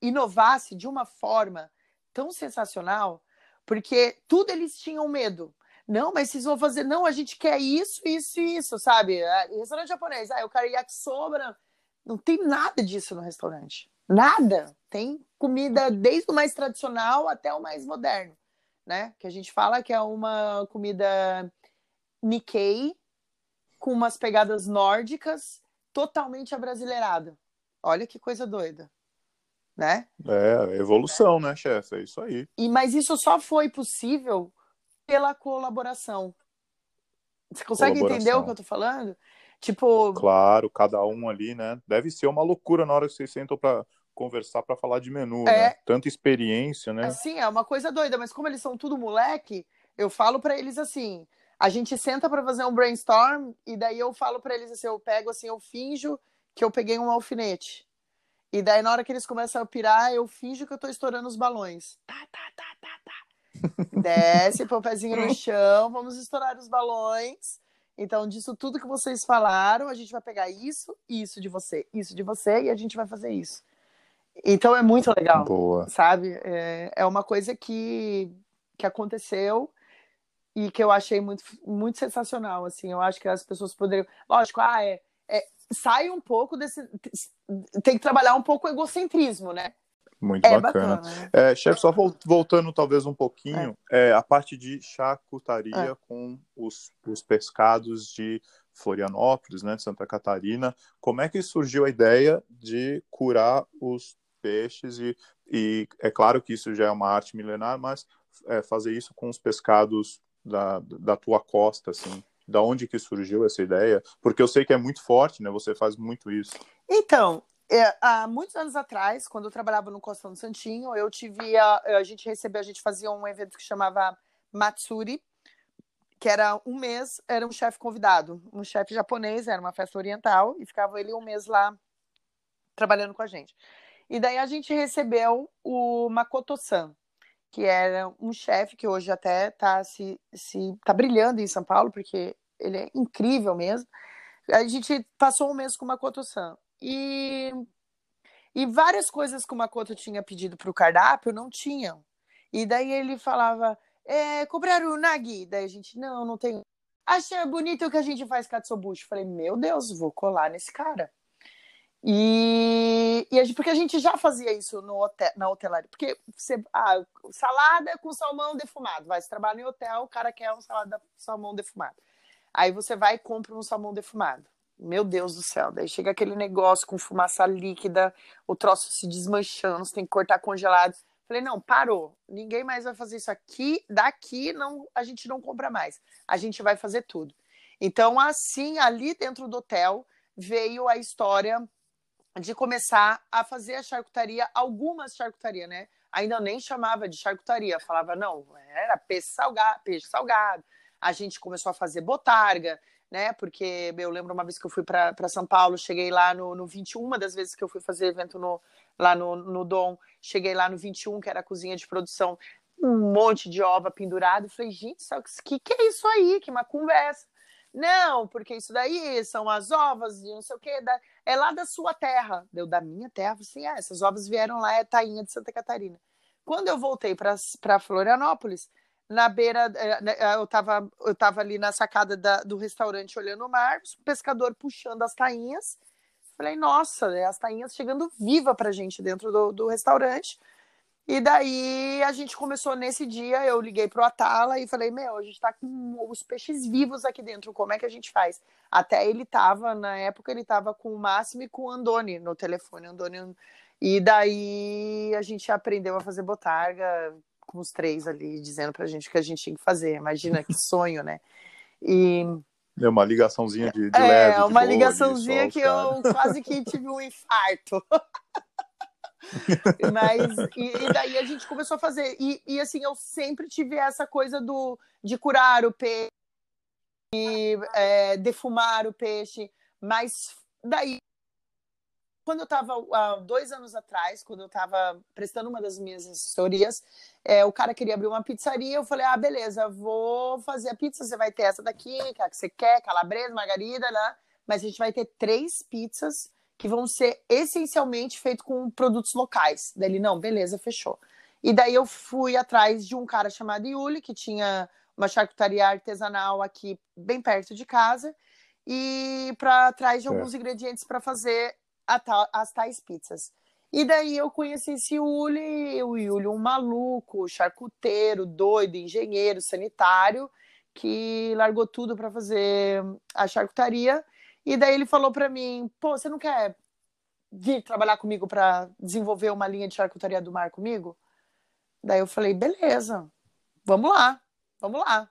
inovasse de uma forma tão sensacional, porque tudo eles tinham medo. Não, mas vocês vão fazer. Não, a gente quer isso, isso e isso, sabe? É, restaurante japonês. Ah, eu quero yakisoba. Não tem nada disso no restaurante. Nada. Tem comida desde o mais tradicional até o mais moderno, né? Que a gente fala que é uma comida Nikkei com umas pegadas nórdicas totalmente abrasileirada. Olha que coisa doida. Né? É, evolução, né, chefe? É isso aí. E, mas isso só foi possível pela colaboração. Você consegue entender o que eu tô falando? Tipo. Claro, cada um ali, né? Deve ser uma loucura na hora que vocês sentam para conversar para falar de menu, é... né? Tanta experiência, né? Sim, é uma coisa doida, mas como eles são tudo moleque, eu falo para eles assim, a gente senta para fazer um brainstorm e daí eu falo para eles assim, eu pego assim, eu finjo que eu peguei um alfinete. E daí na hora que eles começam a pirar, eu finjo que eu tô estourando os balões. Tá, tá, tá, tá, tá. Desce, põe o pezinho no chão, vamos estourar os balões. Então, disso tudo que vocês falaram, a gente vai pegar isso, isso de você, isso de você, e a gente vai fazer isso. Então é muito legal, Boa. sabe? É, é uma coisa que, que aconteceu e que eu achei muito, muito sensacional, assim. Eu acho que as pessoas poderiam... Lógico, ah, é, é, sai um pouco desse... Tem que trabalhar um pouco o egocentrismo, né? Muito é bacana. bacana. É, chefe, só voltando talvez um pouquinho, é. é a parte de charcutaria é. com os, os pescados de Florianópolis, né, de Santa Catarina. Como é que surgiu a ideia de curar os peixes? E, e é claro que isso já é uma arte milenar, mas é, fazer isso com os pescados da, da tua costa, assim. Da onde que surgiu essa ideia? Porque eu sei que é muito forte, né? Você faz muito isso. Então, é, há muitos anos atrás, quando eu trabalhava no Costão do Santinho, eu tive a, a gente recebeu, a gente fazia um evento que chamava Matsuri, que era um mês, era um chefe convidado, um chefe japonês, era uma festa oriental, e ficava ele um mês lá trabalhando com a gente. E daí a gente recebeu o Makoto-san, que era um chefe que hoje até está se, se tá brilhando em São Paulo, porque ele é incrível mesmo. A gente passou um mês com o Makoto-san. E, e várias coisas que o Makoto tinha pedido para o cardápio não tinham. E daí ele falava, é, cobraram o Nagi? Daí a gente, não, não tem. Acha bonito o que a gente faz katsuobushi. Falei, meu Deus, vou colar nesse cara. E, e a gente, porque a gente já fazia isso no hotel, na hotelaria. Porque você, ah, salada com salmão defumado. Vai, você trabalha em hotel, o cara quer um salada salmão defumado. Aí você vai e compra um salmão defumado. Meu Deus do céu. Daí chega aquele negócio com fumaça líquida, o troço se desmanchando, você tem que cortar congelado. Falei, não, parou. Ninguém mais vai fazer isso aqui. Daqui não, a gente não compra mais. A gente vai fazer tudo. Então, assim, ali dentro do hotel, veio a história de começar a fazer a charcutaria, algumas charcutarias, né? Ainda nem chamava de charcutaria, falava, não, era peixe salgado, peixe salgado. A gente começou a fazer botarga, né? Porque eu lembro uma vez que eu fui para São Paulo, cheguei lá no, no 21, uma das vezes que eu fui fazer evento no, lá no, no Dom, cheguei lá no 21, que era a cozinha de produção, um monte de ova pendurado. Falei, gente, o que, que é isso aí? Que uma conversa. Não, porque isso daí são as ovas e não sei o que, da, é lá da sua terra. Deu da minha terra, assim, ah, essas ovas vieram lá, é tainha de Santa Catarina. Quando eu voltei para Florianópolis, na beira, eh, né, eh, eu estava eu tava ali na sacada da, do restaurante olhando o mar, o pescador puxando as tainhas. Falei, nossa, né, as tainhas chegando viva pra gente dentro do, do restaurante. E daí a gente começou nesse dia, eu liguei pro Atala e falei, meu, a gente tá com os peixes vivos aqui dentro, como é que a gente faz? Até ele tava, na época, ele tava com o Máximo e com o Andoni no telefone, Andoni. E daí a gente aprendeu a fazer botarga com os três ali, dizendo pra gente o que a gente tinha que fazer. Imagina que sonho, né? E é uma ligaçãozinha de, de é, leve. É, uma ligaçãozinha que eu quase que tive um infarto. Mas, e, e, daí a gente começou a fazer. E, e, assim, eu sempre tive essa coisa do, de curar o peixe, é, defumar o peixe. Mas daí, quando eu estava, há dois anos atrás, quando eu estava prestando uma das minhas assessorias, é, o cara queria abrir uma pizzaria. Eu falei, ah, beleza, vou fazer a pizza. Você vai ter essa daqui, que, é a que você quer, calabresa, margarida, né? Mas a gente vai ter três pizzas que vão ser essencialmente feitos com produtos locais. Daí ele, não, beleza, fechou. E daí eu fui atrás de um cara chamado Yuli, que tinha uma charcutaria artesanal aqui bem perto de casa, e para atrás de alguns ingredientes para fazer ta as tais pizzas. E daí eu conheci esse Yuli, o Yuli, um maluco, charcuteiro, doido, engenheiro, sanitário, que largou tudo para fazer a charcutaria e daí ele falou para mim: pô, você não quer vir trabalhar comigo para desenvolver uma linha de charcutaria do mar comigo? Daí eu falei: beleza, vamos lá, vamos lá.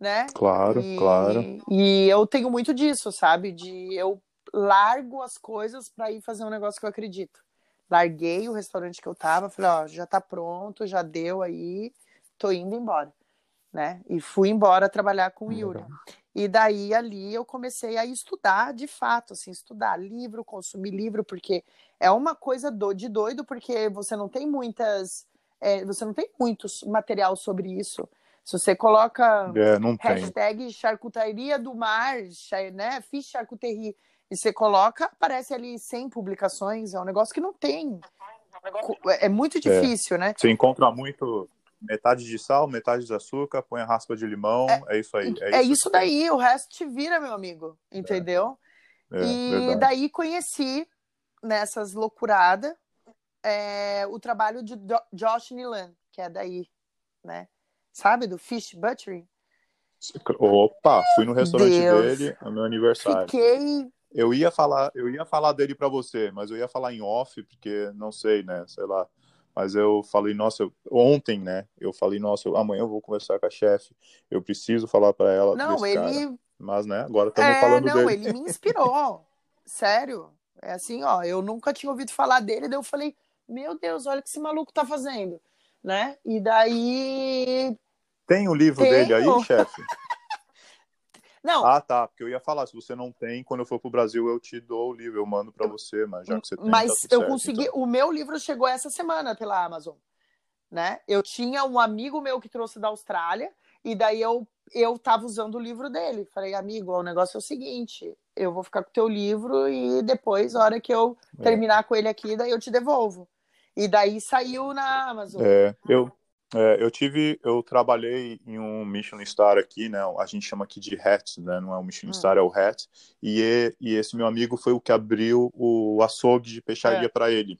Né? Claro, e, claro. E eu tenho muito disso, sabe? De eu largo as coisas para ir fazer um negócio que eu acredito. Larguei o restaurante que eu tava, falei, ó, já tá pronto, já deu aí, tô indo embora, né? E fui embora trabalhar com o Yuri. E daí ali eu comecei a estudar de fato, assim, estudar livro, consumir livro, porque é uma coisa do, de doido, porque você não tem muitas, é, você não tem muito material sobre isso. Se você coloca é, hashtag tem. charcutaria do mar, né, fish charcuterie, e você coloca, aparece ali 100 publicações, é um negócio que não tem. É muito é. difícil, é. né? Você encontra muito metade de sal, metade de açúcar, põe a raspa de limão, é, é isso aí. É, é isso, isso daí, o resto te vira, meu amigo, entendeu? É, e verdade. daí conheci nessas loucuradas é, o trabalho de Josh Nilan, que é daí, né? Sabe, do Fish Butchery? Opa, fui no restaurante Deus. dele no meu aniversário. Fiquei eu ia falar, eu ia falar dele para você, mas eu ia falar em off porque não sei, né, sei lá. Mas eu falei, nossa, eu, ontem, né? Eu falei, nossa, eu, amanhã eu vou conversar com a chefe. Eu preciso falar para ela. Não, ele. Cara. Mas, né? Agora estamos é, falando não, dele. ele me inspirou. Sério. É assim, ó. Eu nunca tinha ouvido falar dele. Daí eu falei, meu Deus, olha o que esse maluco tá fazendo, né? E daí. Tem o livro Tenho. dele aí, chefe? Não. Ah, tá. Porque eu ia falar, se você não tem, quando eu for pro Brasil, eu te dou o livro, eu mando para você, mas já que você tem. Mas tá eu certo, consegui. então. O meu livro chegou essa semana pela Amazon. Né? Eu tinha um amigo meu que trouxe da Austrália, e daí eu, eu tava usando o livro dele. Falei, amigo, o negócio é o seguinte: eu vou ficar com o teu livro e depois, a hora que eu É. terminar com ele aqui, daí eu te devolvo. E daí saiu na Amazon. É, eu, é, eu tive, eu trabalhei em um Michelin Star aqui, né? A gente chama aqui de Hat, né? Não é o Michelin Hum. Star, é o Hat. E, e, esse meu amigo foi o que abriu o açougue de peixaria É. para ele.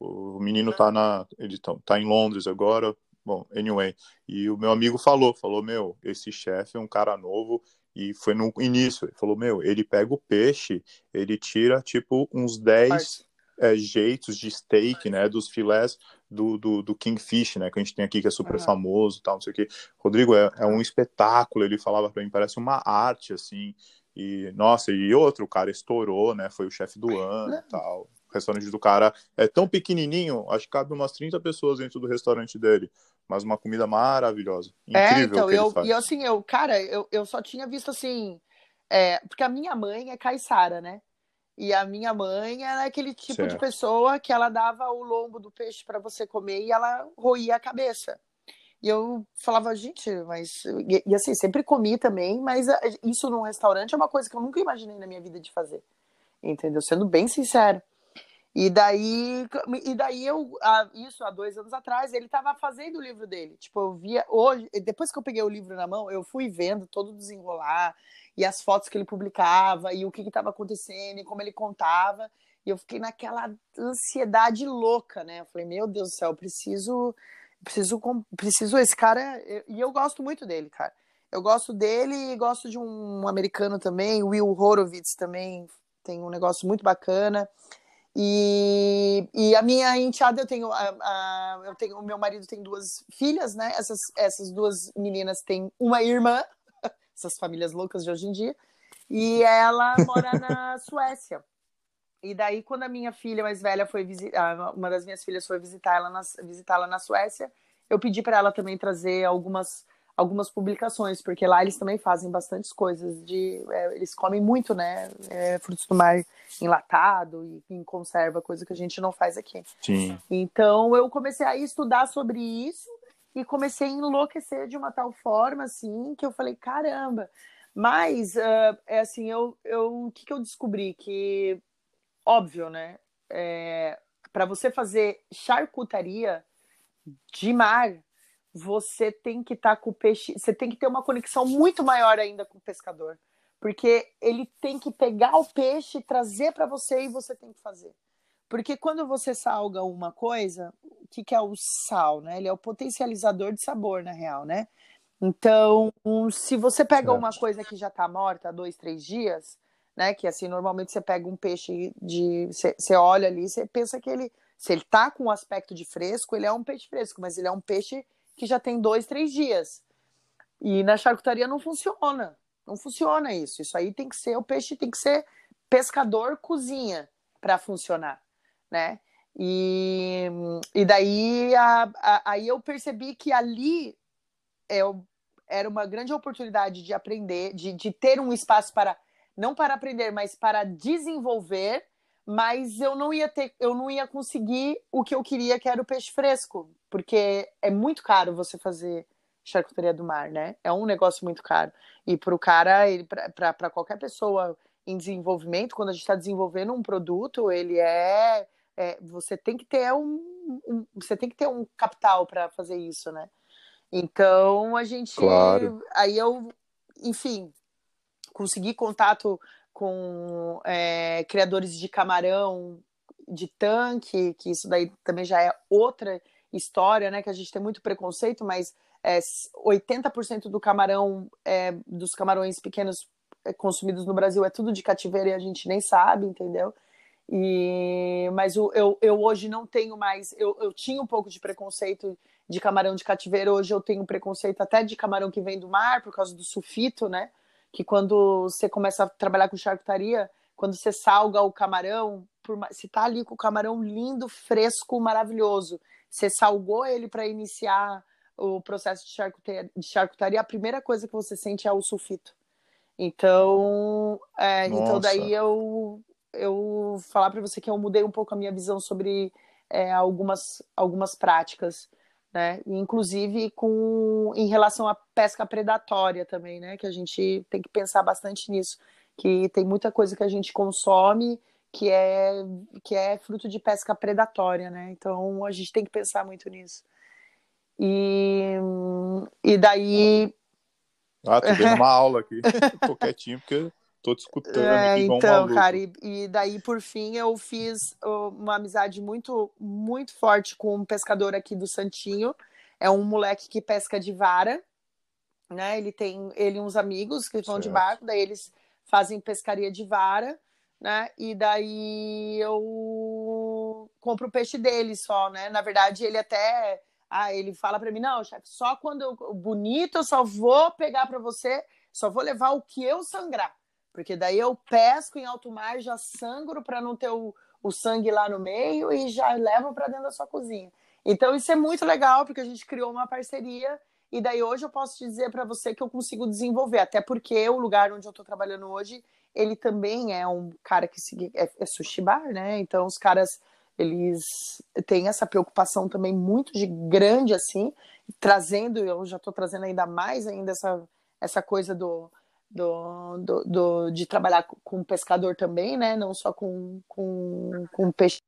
O menino tá na, ele tá, tá em Londres agora. Bom, anyway. E o meu amigo falou, falou, meu, esse chefe é um cara novo. E foi no início, ele falou, meu, ele pega o peixe, ele tira, tipo, uns 10 Parte. É, jeitos de steak, né, dos filés do, do, do Kingfish, né, que a gente tem aqui, que é super Aham. famoso tal, não sei o quê. Rodrigo, é, é um espetáculo, ele falava pra mim, parece uma arte, assim, e, nossa, e outro, o cara estourou, né, foi o chefe do ano e tal. O restaurante do cara é tão pequenininho, acho que cabe umas 30 pessoas dentro do restaurante dele, mas uma comida maravilhosa, incrível É, então, eu, e assim, eu, cara, eu, eu só tinha visto assim. é, porque a minha mãe é caiçara, né? E a minha mãe era aquele tipo de Certo. pessoa que ela dava o lombo do peixe para você comer e ela roía a cabeça. E eu falava, gente, mas. E, e assim, sempre comi também, mas isso num restaurante é uma coisa que eu nunca imaginei na minha vida de fazer. Entendeu? Sendo bem sincero. E daí, e daí eu, isso há dois anos atrás, ele estava fazendo o livro dele. Tipo, eu via hoje, depois que eu peguei o livro na mão, eu fui vendo todo desenrolar e as fotos que ele publicava e o que estava acontecendo e como ele contava. E eu fiquei naquela ansiedade louca, né? Eu falei, meu Deus do céu, eu preciso, preciso, preciso esse cara. E eu gosto muito dele, cara. Eu gosto dele e gosto de um americano também, Will Horowitz também tem um negócio muito bacana. E, e a minha enteada, eu tenho, a, a- eu tenho, o meu marido tem duas filhas, né? Essas, essas duas meninas têm uma irmã, essas famílias loucas de hoje em dia, e ela mora na Suécia. E daí, quando a minha filha mais velha foi visitar, uma das minhas filhas foi visitar ela na, visitá-la na Suécia, eu pedi para ela também trazer algumas algumas publicações, porque lá eles também fazem bastantes coisas de é, eles comem muito, né, é, frutos do mar enlatado e em conserva, coisa que a gente não faz aqui. Sim. Então eu comecei a estudar sobre isso e comecei a enlouquecer de uma tal forma assim que eu falei caramba. Mas uh, é assim eu eu o que, que eu descobri que óbvio, né? É, para você fazer charcutaria de mar, você tem que estar tá com o peixe, você tem que ter uma conexão muito maior ainda com o pescador, porque ele tem que pegar o peixe, trazer para você e você tem que fazer. Porque quando você salga uma coisa, o que, que é o sal, né? Ele é o potencializador de sabor, na real, né? Então, se você pega uma coisa que já está morta há dois, três dias, né? Que assim, normalmente você pega um peixe de. Você, você olha ali, você pensa que ele. Se ele tá com um aspecto de fresco, ele é um peixe fresco, mas ele é um peixe que já tem dois, três dias. E na charcutaria não funciona. Não funciona isso. Isso aí tem que ser, o peixe tem que ser pescador cozinha para funcionar, né? E, e daí a, a, aí eu percebi que ali eu, era uma grande oportunidade de aprender, de, de ter um espaço para não para aprender, mas para desenvolver, mas eu não ia ter, eu não ia conseguir o que eu queria, que era o peixe fresco, porque é muito caro você fazer charcutaria do mar, né? É um negócio muito caro. E para o cara, para qualquer pessoa em desenvolvimento, quando a gente está desenvolvendo um produto, ele é, é, você tem que ter um, um você tem que ter um capital para fazer isso, né? Então a gente, Claro. aí eu, enfim, consegui contato com é, criadores de camarão de tanque, que isso daí também já é outra história, né? Que a gente tem muito preconceito, mas é, 80% do camarão, é, dos camarões pequenos é, consumidos no Brasil é tudo de cativeiro e a gente nem sabe, entendeu? E, mas eu, eu, eu hoje não tenho mais. Eu, eu tinha um pouco de preconceito de camarão de cativeiro, hoje eu tenho preconceito até de camarão que vem do mar, por causa do sulfito, né? Que quando você começa a trabalhar com charcutaria, quando você salga o camarão, por, se tá ali com o camarão lindo, fresco, maravilhoso, você salgou ele para iniciar o processo de charcutaria, de charcutaria, a primeira coisa que você sente é o sulfito. Então, é, então daí eu eu falar para você que eu mudei um pouco a minha visão sobre é, algumas algumas práticas, né? Inclusive com em relação à pesca predatória também, né? Que a gente tem que pensar bastante nisso, que tem muita coisa que a gente consome que é que é fruto de pesca predatória, né? Então a gente tem que pensar muito nisso. E, e daí. Ah, tô dando uma aula aqui. tô quietinho porque tô te escutando. É, então, cara, e, e, daí por fim eu fiz uma amizade muito, muito forte com um pescador aqui do Santinho. É um moleque que pesca de vara, né? Ele tem ele e uns amigos que vão certo. de barco, daí eles fazem pescaria de vara né? E daí eu compro o peixe dele só, né? Na verdade, ele até ah, ele fala para mim: "Não, chefe, só quando eu, bonito eu só vou pegar para você, só vou levar o que eu sangrar, porque daí eu pesco em alto mar, já sangro para não ter o, o sangue lá no meio e já levo para dentro da sua cozinha". Então isso é muito legal porque a gente criou uma parceria e daí hoje eu posso dizer para você que eu consigo desenvolver, até porque o lugar onde eu estou trabalhando hoje ele também é um cara que é, é sushi bar, né? Então os caras eles têm essa preocupação também muito de grande assim, trazendo, eu já estou trazendo ainda mais ainda essa, essa coisa do, do, do, do, de trabalhar com pescador também, né? Não só com, com, com peixe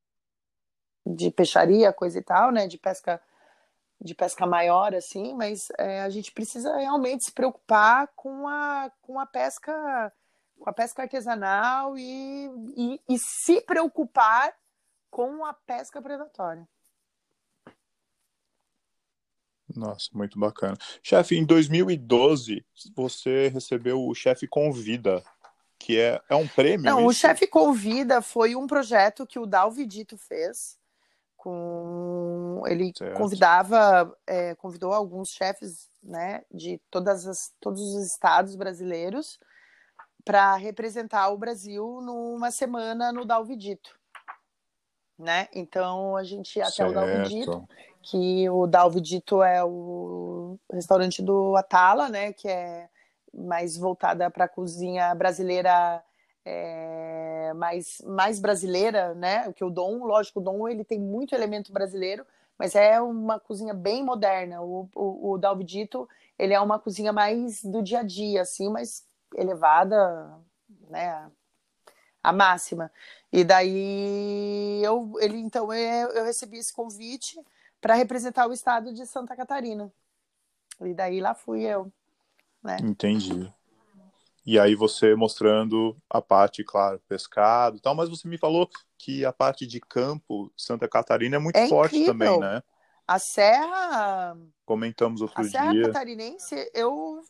de peixaria, coisa e tal, né? De pesca de pesca maior assim, mas é, a gente precisa realmente se preocupar com a, com a pesca com a pesca artesanal e, e, e se preocupar com a pesca predatória. Nossa, muito bacana. Chefe, em 2012, você recebeu o Chefe Convida, que é, é um prêmio? Não, isso? o Chefe Convida foi um projeto que o Dalvidito fez. Com... Ele certo. convidava, é, convidou alguns chefes né, de todas as, todos os estados brasileiros para representar o Brasil numa semana no Dalvidito. Né? Então a gente até certo. o Dalvidito, que o Dalvidito é o restaurante do Atala, né? Que é mais voltada para a cozinha brasileira, é, mais, mais brasileira, né? Que o Dom, lógico, o Dom ele tem muito elemento brasileiro, mas é uma cozinha bem moderna. O, o, o Dalvidito ele é uma cozinha mais do dia a dia, assim, mas elevada, né, a máxima. E daí eu, ele então eu, eu recebi esse convite para representar o estado de Santa Catarina. E daí lá fui eu, né? Entendi. E aí você mostrando a parte, claro, pescado e tal, mas você me falou que a parte de campo, Santa Catarina, é muito é forte também, né? A Serra. Comentamos outro a dia. A Serra Catarinense, eu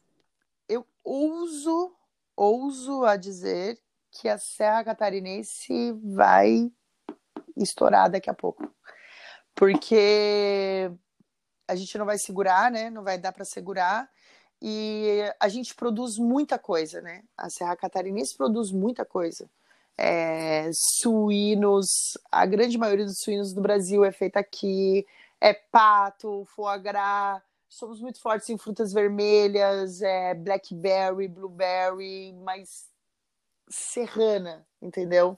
eu ouso, ouso a dizer que a Serra Catarinense vai estourar daqui a pouco. Porque a gente não vai segurar, né? Não vai dar para segurar. E a gente produz muita coisa, né? A Serra Catarinense produz muita coisa. É, suínos, a grande maioria dos suínos do Brasil é feita aqui. É pato, foie gras, somos muito fortes em frutas vermelhas, é, blackberry, blueberry, mas serrana, entendeu?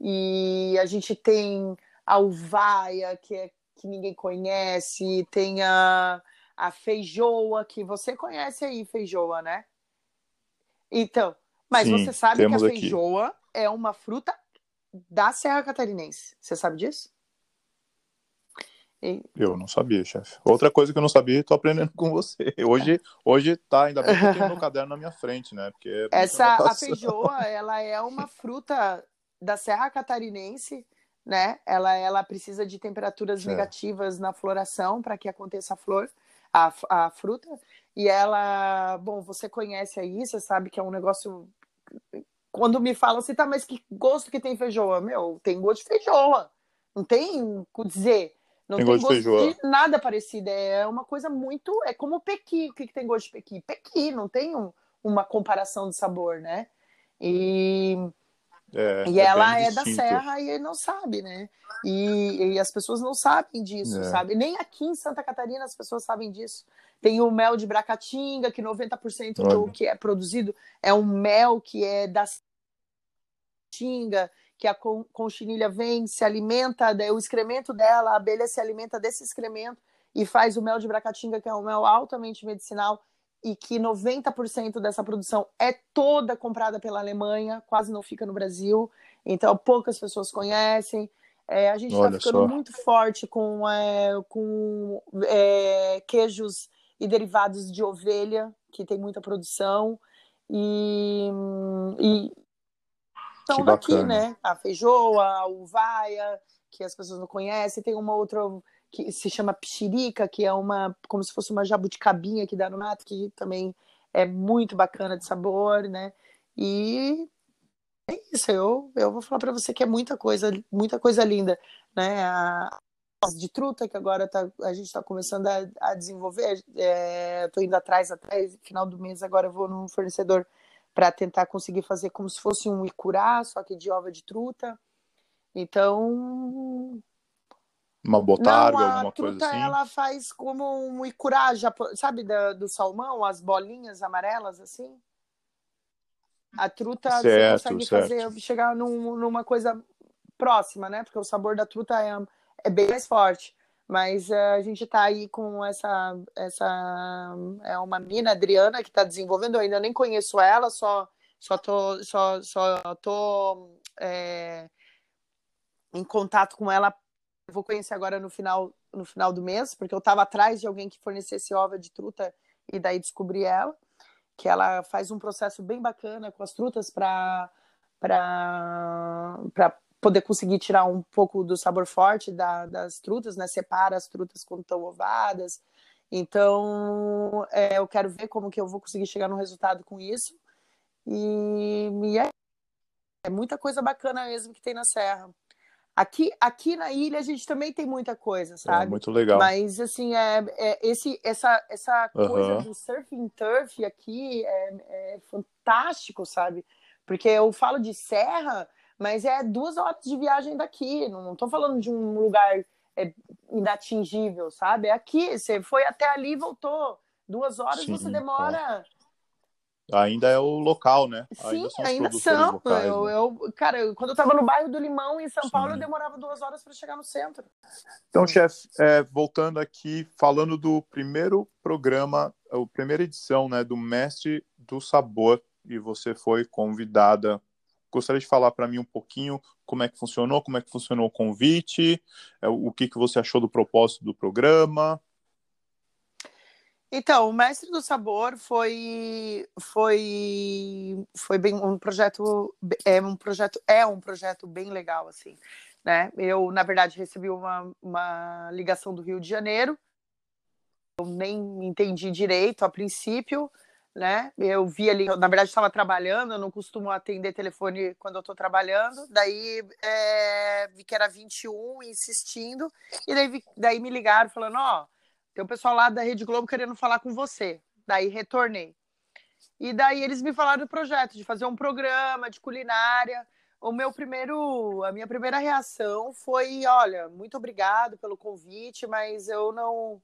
E a gente tem a uvaia, que é que ninguém conhece, tem a, a feijoa, que você conhece aí, feijoa, né? Então, mas Sim, você sabe que a feijoa aqui. é uma fruta da Serra Catarinense. Você sabe disso? Eu não sabia, chefe. Outra coisa que eu não sabia, estou aprendendo com você. Hoje, hoje tá, ainda bem que eu tenho meu caderno na minha frente, né? Porque é Essa, a feijoa, ela é uma fruta da Serra Catarinense, né? Ela, ela precisa de temperaturas negativas na floração para que aconteça a flor, a, a fruta. E ela, bom, você conhece aí, você sabe que é um negócio. Quando me falam assim, tá, mas que gosto que tem feijoa? Meu, tem gosto de feijoa. Não tem o dizer. Não tem, tem gosto, gosto de nada parecido. É uma coisa muito. É como o pequi. O que, que tem gosto de pequi? Pequi, não tem um, uma comparação de sabor, né? E, É, e ela é da Serra e ele não sabe, né? E, e as pessoas não sabem disso, é. sabe? Nem aqui em Santa Catarina as pessoas sabem disso. Tem o mel de Bracatinga, que 90% do que é produzido é um mel que é da Tinga, que a conchinilha vem, se alimenta, o excremento dela, a abelha se alimenta desse excremento e faz o mel de Bracatinga, que é um mel altamente medicinal e que 90% dessa produção é toda comprada pela Alemanha, quase não fica no Brasil, então poucas pessoas conhecem. É, a gente está ficando só. muito forte com, é, com é, queijos e derivados de ovelha, que tem muita produção, e, e estão daqui, né? A feijoa, a uvaia, que as pessoas não conhecem, tem uma outra que se chama pixirica, que é uma como se fosse uma jabuticabinha que dá no mato, que também é muito bacana de sabor, né? E é isso, eu, eu vou falar para você que é muita coisa, muita coisa linda, né? A de truta que agora tá, a gente está começando a, a desenvolver, estou é, indo atrás, até final do mês agora eu vou num fornecedor para tentar conseguir fazer como se fosse um icurá, só que de ova de truta. Então, uma botarga, Não, alguma coisa assim? ela faz como um icurá, sabe, do, do salmão, as bolinhas amarelas assim? A truta certo, você consegue certo. fazer, chegar num, numa coisa próxima, né? Porque o sabor da truta é, é bem mais forte. Mas uh, a gente está aí com essa, essa é uma mina, Adriana, que está desenvolvendo. Eu ainda nem conheço ela, só só tô, só, só tô é, em contato com ela vou conhecer agora no final, no final do mês, porque eu estava atrás de alguém que fornecesse ova de truta e daí descobri ela, que ela faz um processo bem bacana com as trutas para poder conseguir tirar um pouco do sabor forte da, das trutas, né? Separa as trutas quando estão ovadas. Então, é, eu quero ver como que eu vou conseguir chegar no resultado com isso. E, e é, é muita coisa bacana mesmo que tem na Serra. Aqui, aqui na ilha a gente também tem muita coisa, é, sabe? É muito legal. Mas assim, é, é esse, essa, essa coisa uhum. do surfing turf aqui é, é, fantástico, sabe? Porque eu falo de serra, mas é duas horas de viagem daqui. Não estou falando de um lugar é, inatingível, sabe? É aqui, você foi até ali e voltou. Duas horas Sim, você demora. Ainda é o local, né? Sim, ainda são. Ainda são. Locais, eu, né? eu, cara, quando eu estava no bairro do Limão, em São Sim. Paulo, eu demorava duas horas para chegar no centro. Então, chefe, é, voltando aqui, falando do primeiro programa, a primeira edição né, do Mestre do Sabor, e você foi convidada. Gostaria de falar para mim um pouquinho como é que funcionou, como é que funcionou o convite, é, o que, que você achou do propósito do programa. Então, o Mestre do Sabor foi foi foi bem um projeto é um projeto é um projeto bem legal assim, né? Eu na verdade recebi uma, uma ligação do Rio de Janeiro. Eu nem entendi direito a princípio, né? Eu vi ali, eu, na verdade estava trabalhando, eu não costumo atender telefone quando eu estou trabalhando. Daí é, vi que era 21 insistindo e daí, daí me ligaram falando, ó, oh, tem o pessoal lá da Rede Globo querendo falar com você. Daí retornei. E daí eles me falaram do projeto, de fazer um programa de culinária. O meu primeiro, a minha primeira reação foi, olha, muito obrigado pelo convite, mas eu não,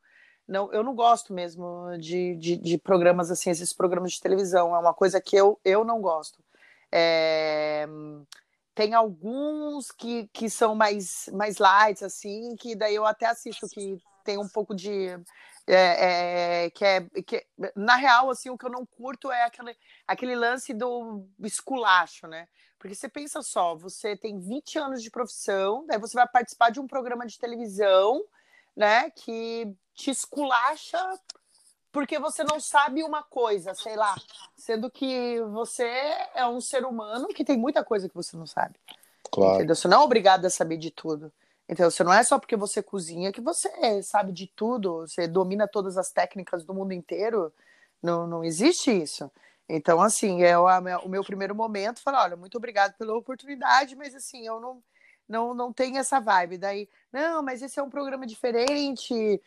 não eu não gosto mesmo de, de, de programas assim, esses programas de televisão. É uma coisa que eu, eu não gosto. É, tem alguns que, que são mais, mais light, assim, que daí eu até assisto, que tem um pouco de é, é, que é que na real assim o que eu não curto é aquele, aquele lance do esculacho, né? Porque você pensa só, você tem 20 anos de profissão, daí você vai participar de um programa de televisão, né, que te esculacha porque você não sabe uma coisa, sei lá, sendo que você é um ser humano que tem muita coisa que você não sabe. Claro. Entendeu? Você não é obrigado a saber de tudo. Então, você não é só porque você cozinha que você sabe de tudo, você domina todas as técnicas do mundo inteiro. Não, não existe isso. Então, assim, é o, o meu primeiro momento, falar, olha, muito obrigado pela oportunidade, mas assim, eu não, não, não tenho essa vibe. Daí, não, mas esse é um programa diferente,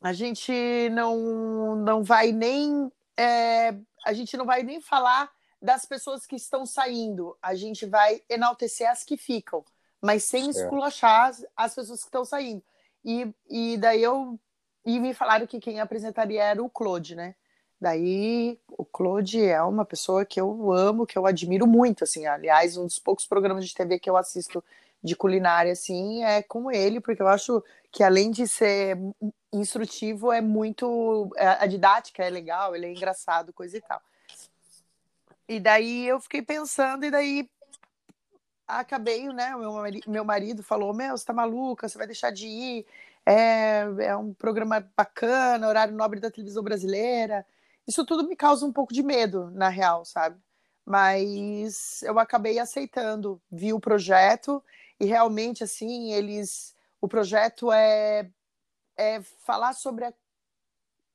a gente não, não vai nem. É, a gente não vai nem falar das pessoas que estão saindo, a gente vai enaltecer as que ficam, mas sem certo. esculachar as, as pessoas que estão saindo. E, e daí eu e me falaram que quem apresentaria era o Claude, né? Daí o Claude é uma pessoa que eu amo, que eu admiro muito, assim. Aliás, um dos poucos programas de TV que eu assisto de culinária, assim, é com ele, porque eu acho que além de ser instrutivo, é muito. É, a didática é legal, ele é engraçado, coisa e tal. E daí eu fiquei pensando, e daí acabei, né? Meu meu marido falou: Meu, você tá maluca, você vai deixar de ir. É, é um programa bacana, horário nobre da televisão brasileira. Isso tudo me causa um pouco de medo, na real, sabe? Mas eu acabei aceitando, vi o projeto e realmente, assim, eles. O projeto é, é falar sobre a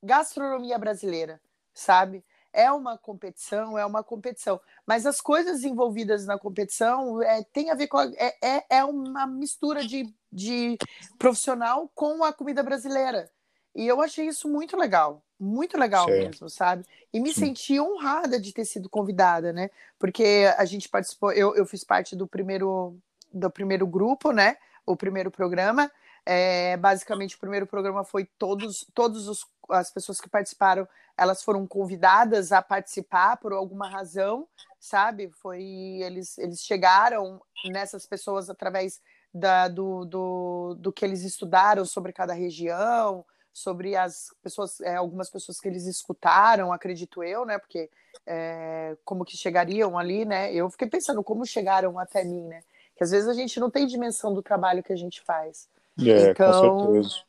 gastronomia brasileira, sabe? É uma competição, é uma competição. Mas as coisas envolvidas na competição é, tem a ver com. A, é, é, é uma mistura de, de profissional com a comida brasileira. E eu achei isso muito legal, muito legal Sim. mesmo, sabe? E me senti honrada de ter sido convidada, né? Porque a gente participou, eu, eu fiz parte do primeiro do primeiro grupo, né? O primeiro programa. É, basicamente, o primeiro programa foi todos, todos os, as pessoas que participaram, elas foram convidadas a participar por alguma razão, sabe? Foi eles, eles chegaram nessas pessoas através da, do, do, do que eles estudaram sobre cada região, sobre as pessoas, é, algumas pessoas que eles escutaram, acredito eu, né? Porque é, como que chegariam ali, né? Eu fiquei pensando como chegaram até mim, né? que às vezes a gente não tem dimensão do trabalho que a gente faz. É, então, com certeza.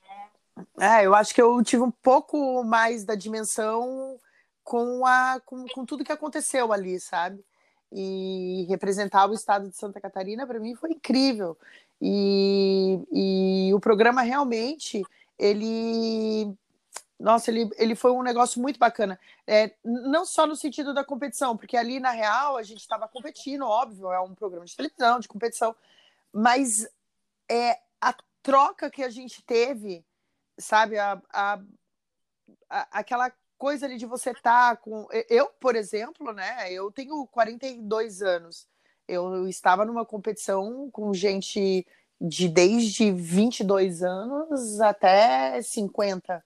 É, eu acho que eu tive um pouco mais da dimensão com, a, com, com tudo que aconteceu ali, sabe? E representar o estado de Santa Catarina para mim foi incrível. E, e o programa realmente ele nossa, ele, ele foi um negócio muito bacana. É, não só no sentido da competição, porque ali, na real, a gente estava competindo, óbvio, é um programa de televisão, de competição, mas é, a troca que a gente teve, sabe, a, a, a aquela coisa ali de você estar tá com. Eu, por exemplo, né, eu tenho 42 anos, eu estava numa competição com gente de desde 22 anos até 50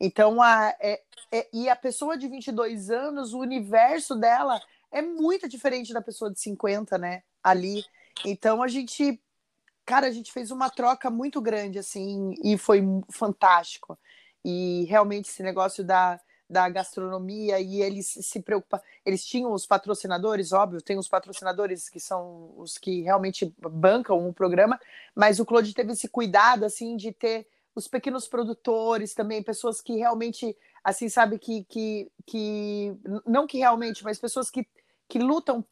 então, a, é, é, e a pessoa de 22 anos, o universo dela é muito diferente da pessoa de 50, né? Ali. Então, a gente, cara, a gente fez uma troca muito grande, assim, e foi fantástico. E realmente esse negócio da, da gastronomia e eles se preocupam. Eles tinham os patrocinadores, óbvio, tem os patrocinadores que são os que realmente bancam o programa, mas o Claude teve esse cuidado assim de ter os pequenos produtores também, pessoas que realmente, assim, sabe, que, que, que não que realmente, mas pessoas que, que lutam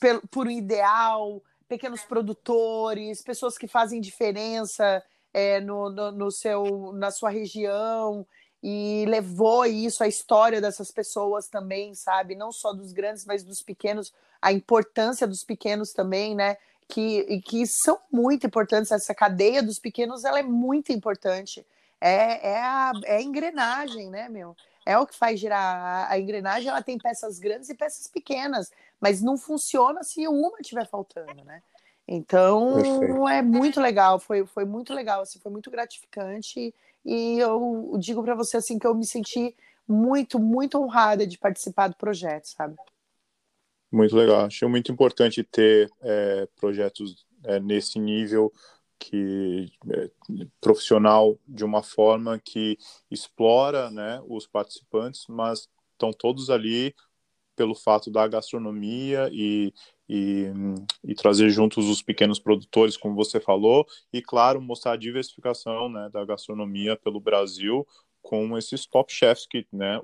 por, por um ideal, pequenos produtores, pessoas que fazem diferença é, no, no, no, seu, na sua região e levou isso, a história dessas pessoas também, sabe? Não só dos grandes, mas dos pequenos, a importância dos pequenos também, né? que, que são muito importantes. Essa cadeia dos pequenos ela é muito importante. É, é, a, é a engrenagem, né, meu? É o que faz girar. A, engrenagem ela tem peças grandes e peças pequenas, mas não funciona se uma estiver faltando, né? Então Perfeito. é muito legal, foi, foi muito legal, assim, foi muito gratificante e eu digo para você assim que eu me senti muito, muito honrada de participar do projeto, sabe? Muito legal. Achei muito importante ter é, projetos é, nesse nível que é, profissional de uma forma que explora né, os participantes, mas estão todos ali pelo fato da gastronomia e, e, e, trazer juntos os pequenos produtores, como você falou, e claro, mostrar a diversificação né, da gastronomia pelo Brasil com esses top chefs que, né,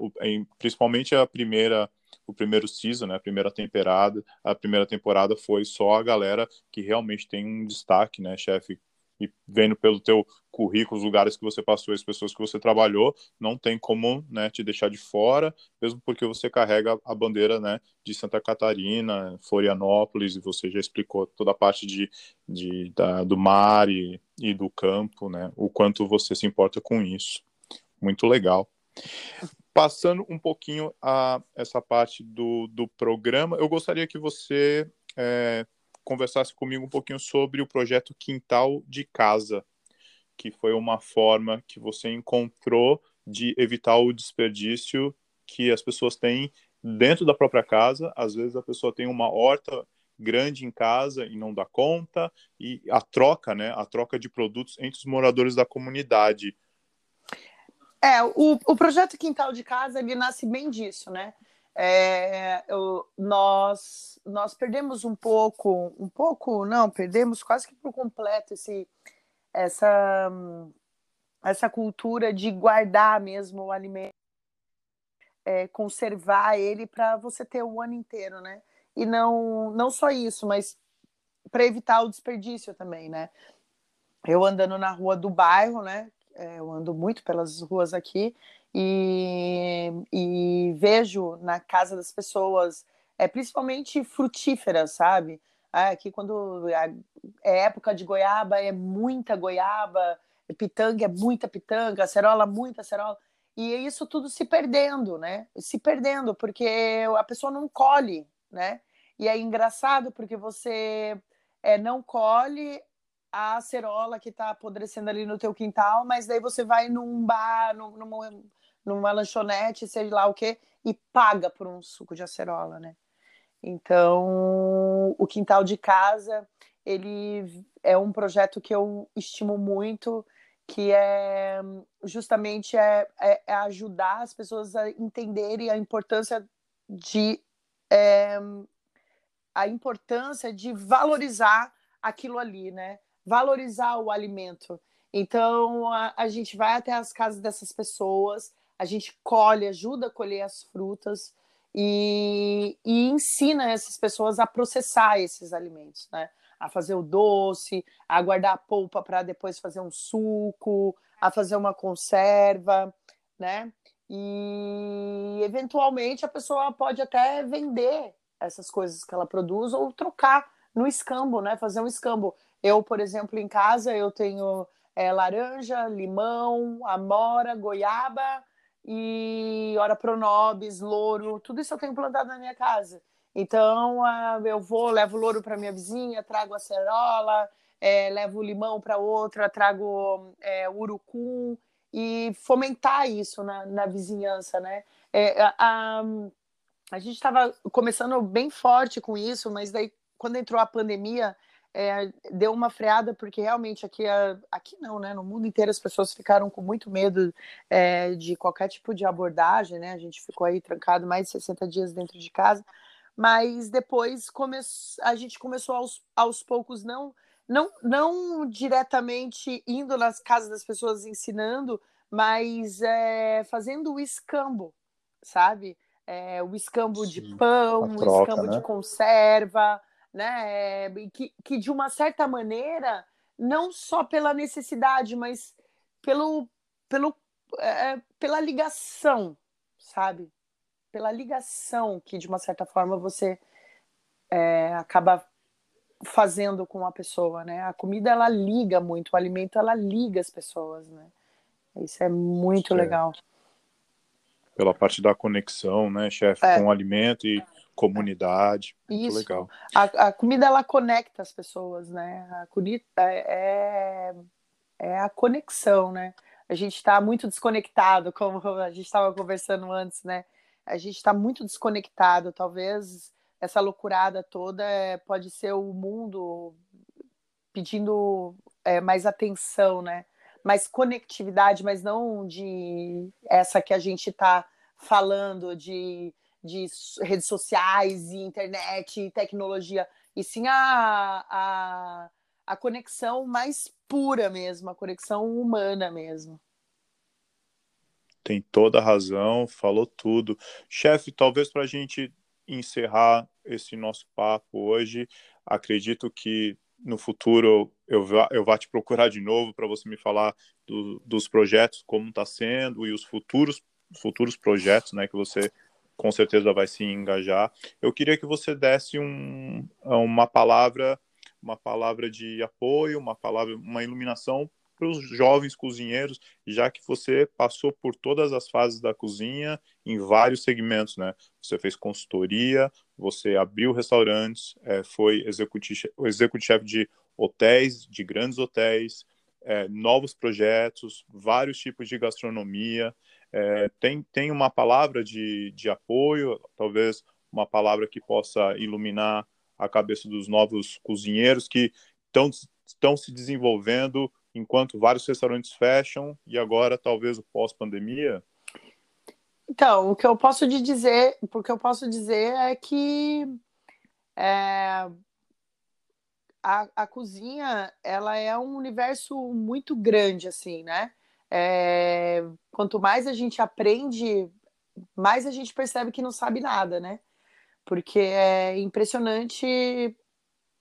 principalmente a primeira o primeiro season, né, a primeira temporada, a primeira temporada foi só a galera que realmente tem um destaque, né, chefe, e vendo pelo teu currículo, os lugares que você passou, as pessoas que você trabalhou, não tem como, né, te deixar de fora, mesmo porque você carrega a bandeira, né, de Santa Catarina, Florianópolis, e você já explicou toda a parte de, de da, do mar e, e do campo, né, o quanto você se importa com isso. Muito legal. Passando um pouquinho a essa parte do, do programa, eu gostaria que você é, conversasse comigo um pouquinho sobre o projeto Quintal de Casa, que foi uma forma que você encontrou de evitar o desperdício que as pessoas têm dentro da própria casa. Às vezes a pessoa tem uma horta grande em casa e não dá conta, e a troca, né, a troca de produtos entre os moradores da comunidade. É, o, o projeto Quintal de Casa, ele nasce bem disso, né? É, eu, nós, nós perdemos um pouco, um pouco, não, perdemos quase que por completo esse, essa, essa cultura de guardar mesmo o alimento, é, conservar ele para você ter o ano inteiro, né? E não, não só isso, mas para evitar o desperdício também, né? Eu andando na rua do bairro, né? É, eu ando muito pelas ruas aqui e, e vejo na casa das pessoas, é, principalmente frutíferas, sabe? Ah, aqui quando é época de goiaba, é muita goiaba, pitanga é muita pitanga, acerola muita acerola. E isso tudo se perdendo, né? Se perdendo, porque a pessoa não colhe, né? E é engraçado porque você é, não colhe a acerola que está apodrecendo ali no teu quintal, mas daí você vai num bar, num, numa, numa lanchonete, seja lá o quê, e paga por um suco de acerola, né? Então, o quintal de casa, ele é um projeto que eu estimo muito, que é justamente é, é, é ajudar as pessoas a entenderem a importância de é, a importância de valorizar aquilo ali, né? Valorizar o alimento. Então, a, a gente vai até as casas dessas pessoas, a gente colhe, ajuda a colher as frutas e, e ensina essas pessoas a processar esses alimentos, né? A fazer o doce, a guardar a polpa para depois fazer um suco, a fazer uma conserva, né? E eventualmente a pessoa pode até vender essas coisas que ela produz ou trocar no escambo, né? Fazer um escambo. Eu, por exemplo, em casa eu tenho é, laranja, limão, amora, goiaba e ora pronobis, louro, tudo isso eu tenho plantado na minha casa. Então uh, eu vou, levo louro para minha vizinha, trago acerola, é, levo limão para outra, trago é, urucum e fomentar isso na, na vizinhança, né? É, a, a, a gente estava começando bem forte com isso, mas daí quando entrou a pandemia é, deu uma freada, porque realmente aqui, aqui não, né? No mundo inteiro as pessoas ficaram com muito medo é, de qualquer tipo de abordagem, né? A gente ficou aí trancado mais de 60 dias dentro de casa, mas depois come... a gente começou aos, aos poucos, não, não, não diretamente indo nas casas das pessoas ensinando, mas é, fazendo o escambo, sabe? É, o escambo Sim, de pão, troca, o escambo né? de conserva, né? Que, que de uma certa maneira, não só pela necessidade, mas pelo, pelo, é, pela ligação, sabe? Pela ligação que de uma certa forma você é, acaba fazendo com a pessoa, né? A comida ela liga muito, o alimento ela liga as pessoas, né? Isso é muito legal. Pela parte da conexão, né, chefe, é. com o alimento e comunidade. Muito legal. A, a, comida ela conecta as pessoas, né? A comida é, é a conexão, né? A gente está muito desconectado, como a gente estava conversando antes, né? A gente está muito desconectado. Talvez essa loucurada toda é, pode ser o mundo pedindo é, mais atenção, né? Mais conectividade, mas não de essa que a gente está falando de de redes sociais e internet e tecnologia, e sim a, a, a conexão mais pura mesmo, a conexão humana mesmo. Tem toda a razão, falou tudo. Chefe, talvez para a gente encerrar esse nosso papo hoje, acredito que no futuro eu vá, eu vá te procurar de novo para você me falar do, dos projetos, como está sendo e os futuros futuros projetos né, que você com certeza vai se engajar. Eu queria que você desse um, uma palavra, uma palavra de apoio, uma palavra, uma iluminação para os jovens cozinheiros, já que você passou por todas as fases da cozinha em vários segmentos, né? Você fez consultoria, você abriu restaurantes, é, foi executivo de hotéis, de grandes hotéis, é, novos projetos, vários tipos de gastronomia. É, tem, tem uma palavra de, de apoio, talvez uma palavra que possa iluminar a cabeça dos novos cozinheiros que estão, estão se desenvolvendo enquanto vários restaurantes fecham e agora talvez o pós-pandemia? Então, o que eu posso te dizer, porque eu posso dizer é que é, a, a cozinha ela é um universo muito grande, assim, né? É, quanto mais a gente aprende, mais a gente percebe que não sabe nada, né? Porque é impressionante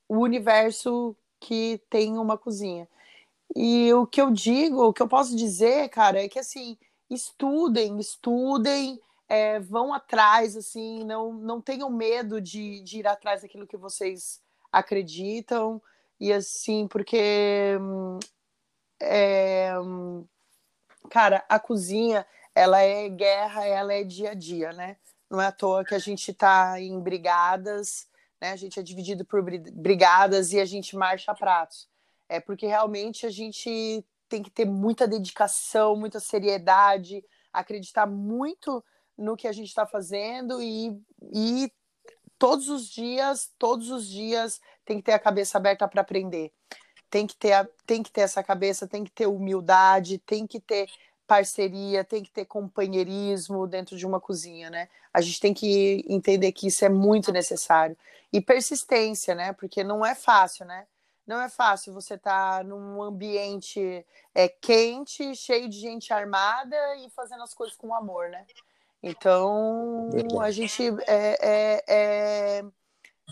o universo que tem uma cozinha. E o que eu digo, o que eu posso dizer, cara, é que assim, estudem, estudem, é, vão atrás, assim, não, não tenham medo de, de ir atrás daquilo que vocês acreditam e assim, porque é, cara, a cozinha ela é guerra, ela é dia a dia, né? Não é à toa que a gente está em brigadas, né? A gente é dividido por brigadas e a gente marcha pratos. É porque realmente a gente tem que ter muita dedicação, muita seriedade, acreditar muito no que a gente está fazendo e, e todos os dias, todos os dias tem que ter a cabeça aberta para aprender. Tem que ter, a, tem que ter essa cabeça, tem que ter humildade, tem que ter parceria, tem que ter companheirismo dentro de uma cozinha, né? A gente tem que entender que isso é muito necessário. E persistência, né? Porque não é fácil, né? Não é fácil você estar tá num ambiente é, quente, cheio de gente armada e fazendo as coisas com amor, né? Então, a gente é, é, é,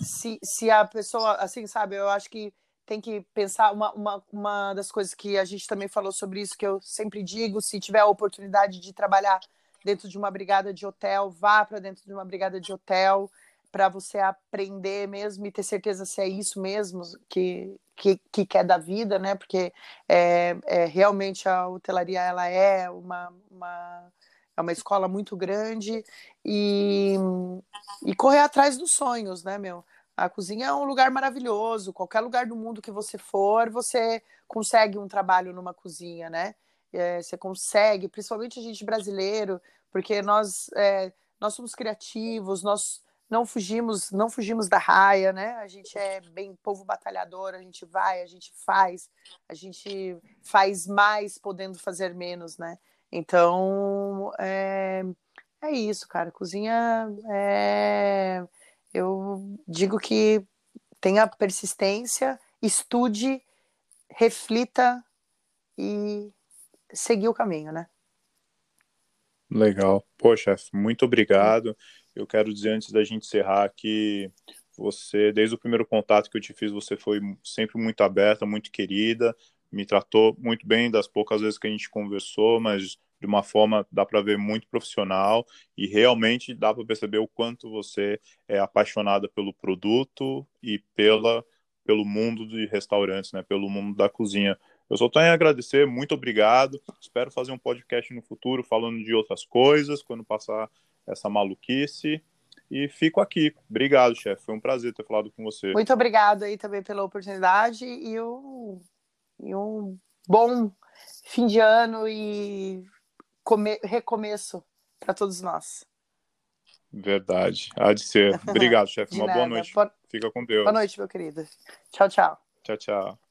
se, se a pessoa, assim, sabe, eu acho que tem que pensar uma, uma, uma das coisas que a gente também falou sobre isso, que eu sempre digo, se tiver a oportunidade de trabalhar dentro de uma brigada de hotel, vá para dentro de uma brigada de hotel para você aprender mesmo e ter certeza se é isso mesmo que, que, que quer da vida, né? Porque é, é, realmente a hotelaria ela é uma, uma é uma escola muito grande e, e correr atrás dos sonhos, né, meu? A cozinha é um lugar maravilhoso. Qualquer lugar do mundo que você for, você consegue um trabalho numa cozinha, né? É, você consegue, principalmente a gente brasileiro, porque nós é, nós somos criativos, nós não fugimos, não fugimos da raia, né? A gente é bem povo batalhador, a gente vai, a gente faz, a gente faz mais podendo fazer menos, né? Então, é, é isso, cara. Cozinha é. Eu digo que tenha persistência, estude, reflita e seguir o caminho, né? Legal. Chefe, muito obrigado. Eu quero dizer antes da gente encerrar que você, desde o primeiro contato que eu te fiz, você foi sempre muito aberta, muito querida me tratou muito bem das poucas vezes que a gente conversou, mas de uma forma dá para ver muito profissional e realmente dá para perceber o quanto você é apaixonada pelo produto e pela pelo mundo de restaurantes, né, pelo mundo da cozinha. Eu só tenho a agradecer, muito obrigado. Espero fazer um podcast no futuro falando de outras coisas quando passar essa maluquice. E fico aqui. Obrigado, chefe. Foi um prazer ter falado com você. Muito obrigado aí também pela oportunidade e eu e um bom fim de ano e come... recomeço para todos nós. Verdade. Há de ser. Obrigado, chefe. Uma nada. boa noite. Boa... Fica com Deus. Boa noite, meu querido. Tchau, tchau. Tchau, tchau.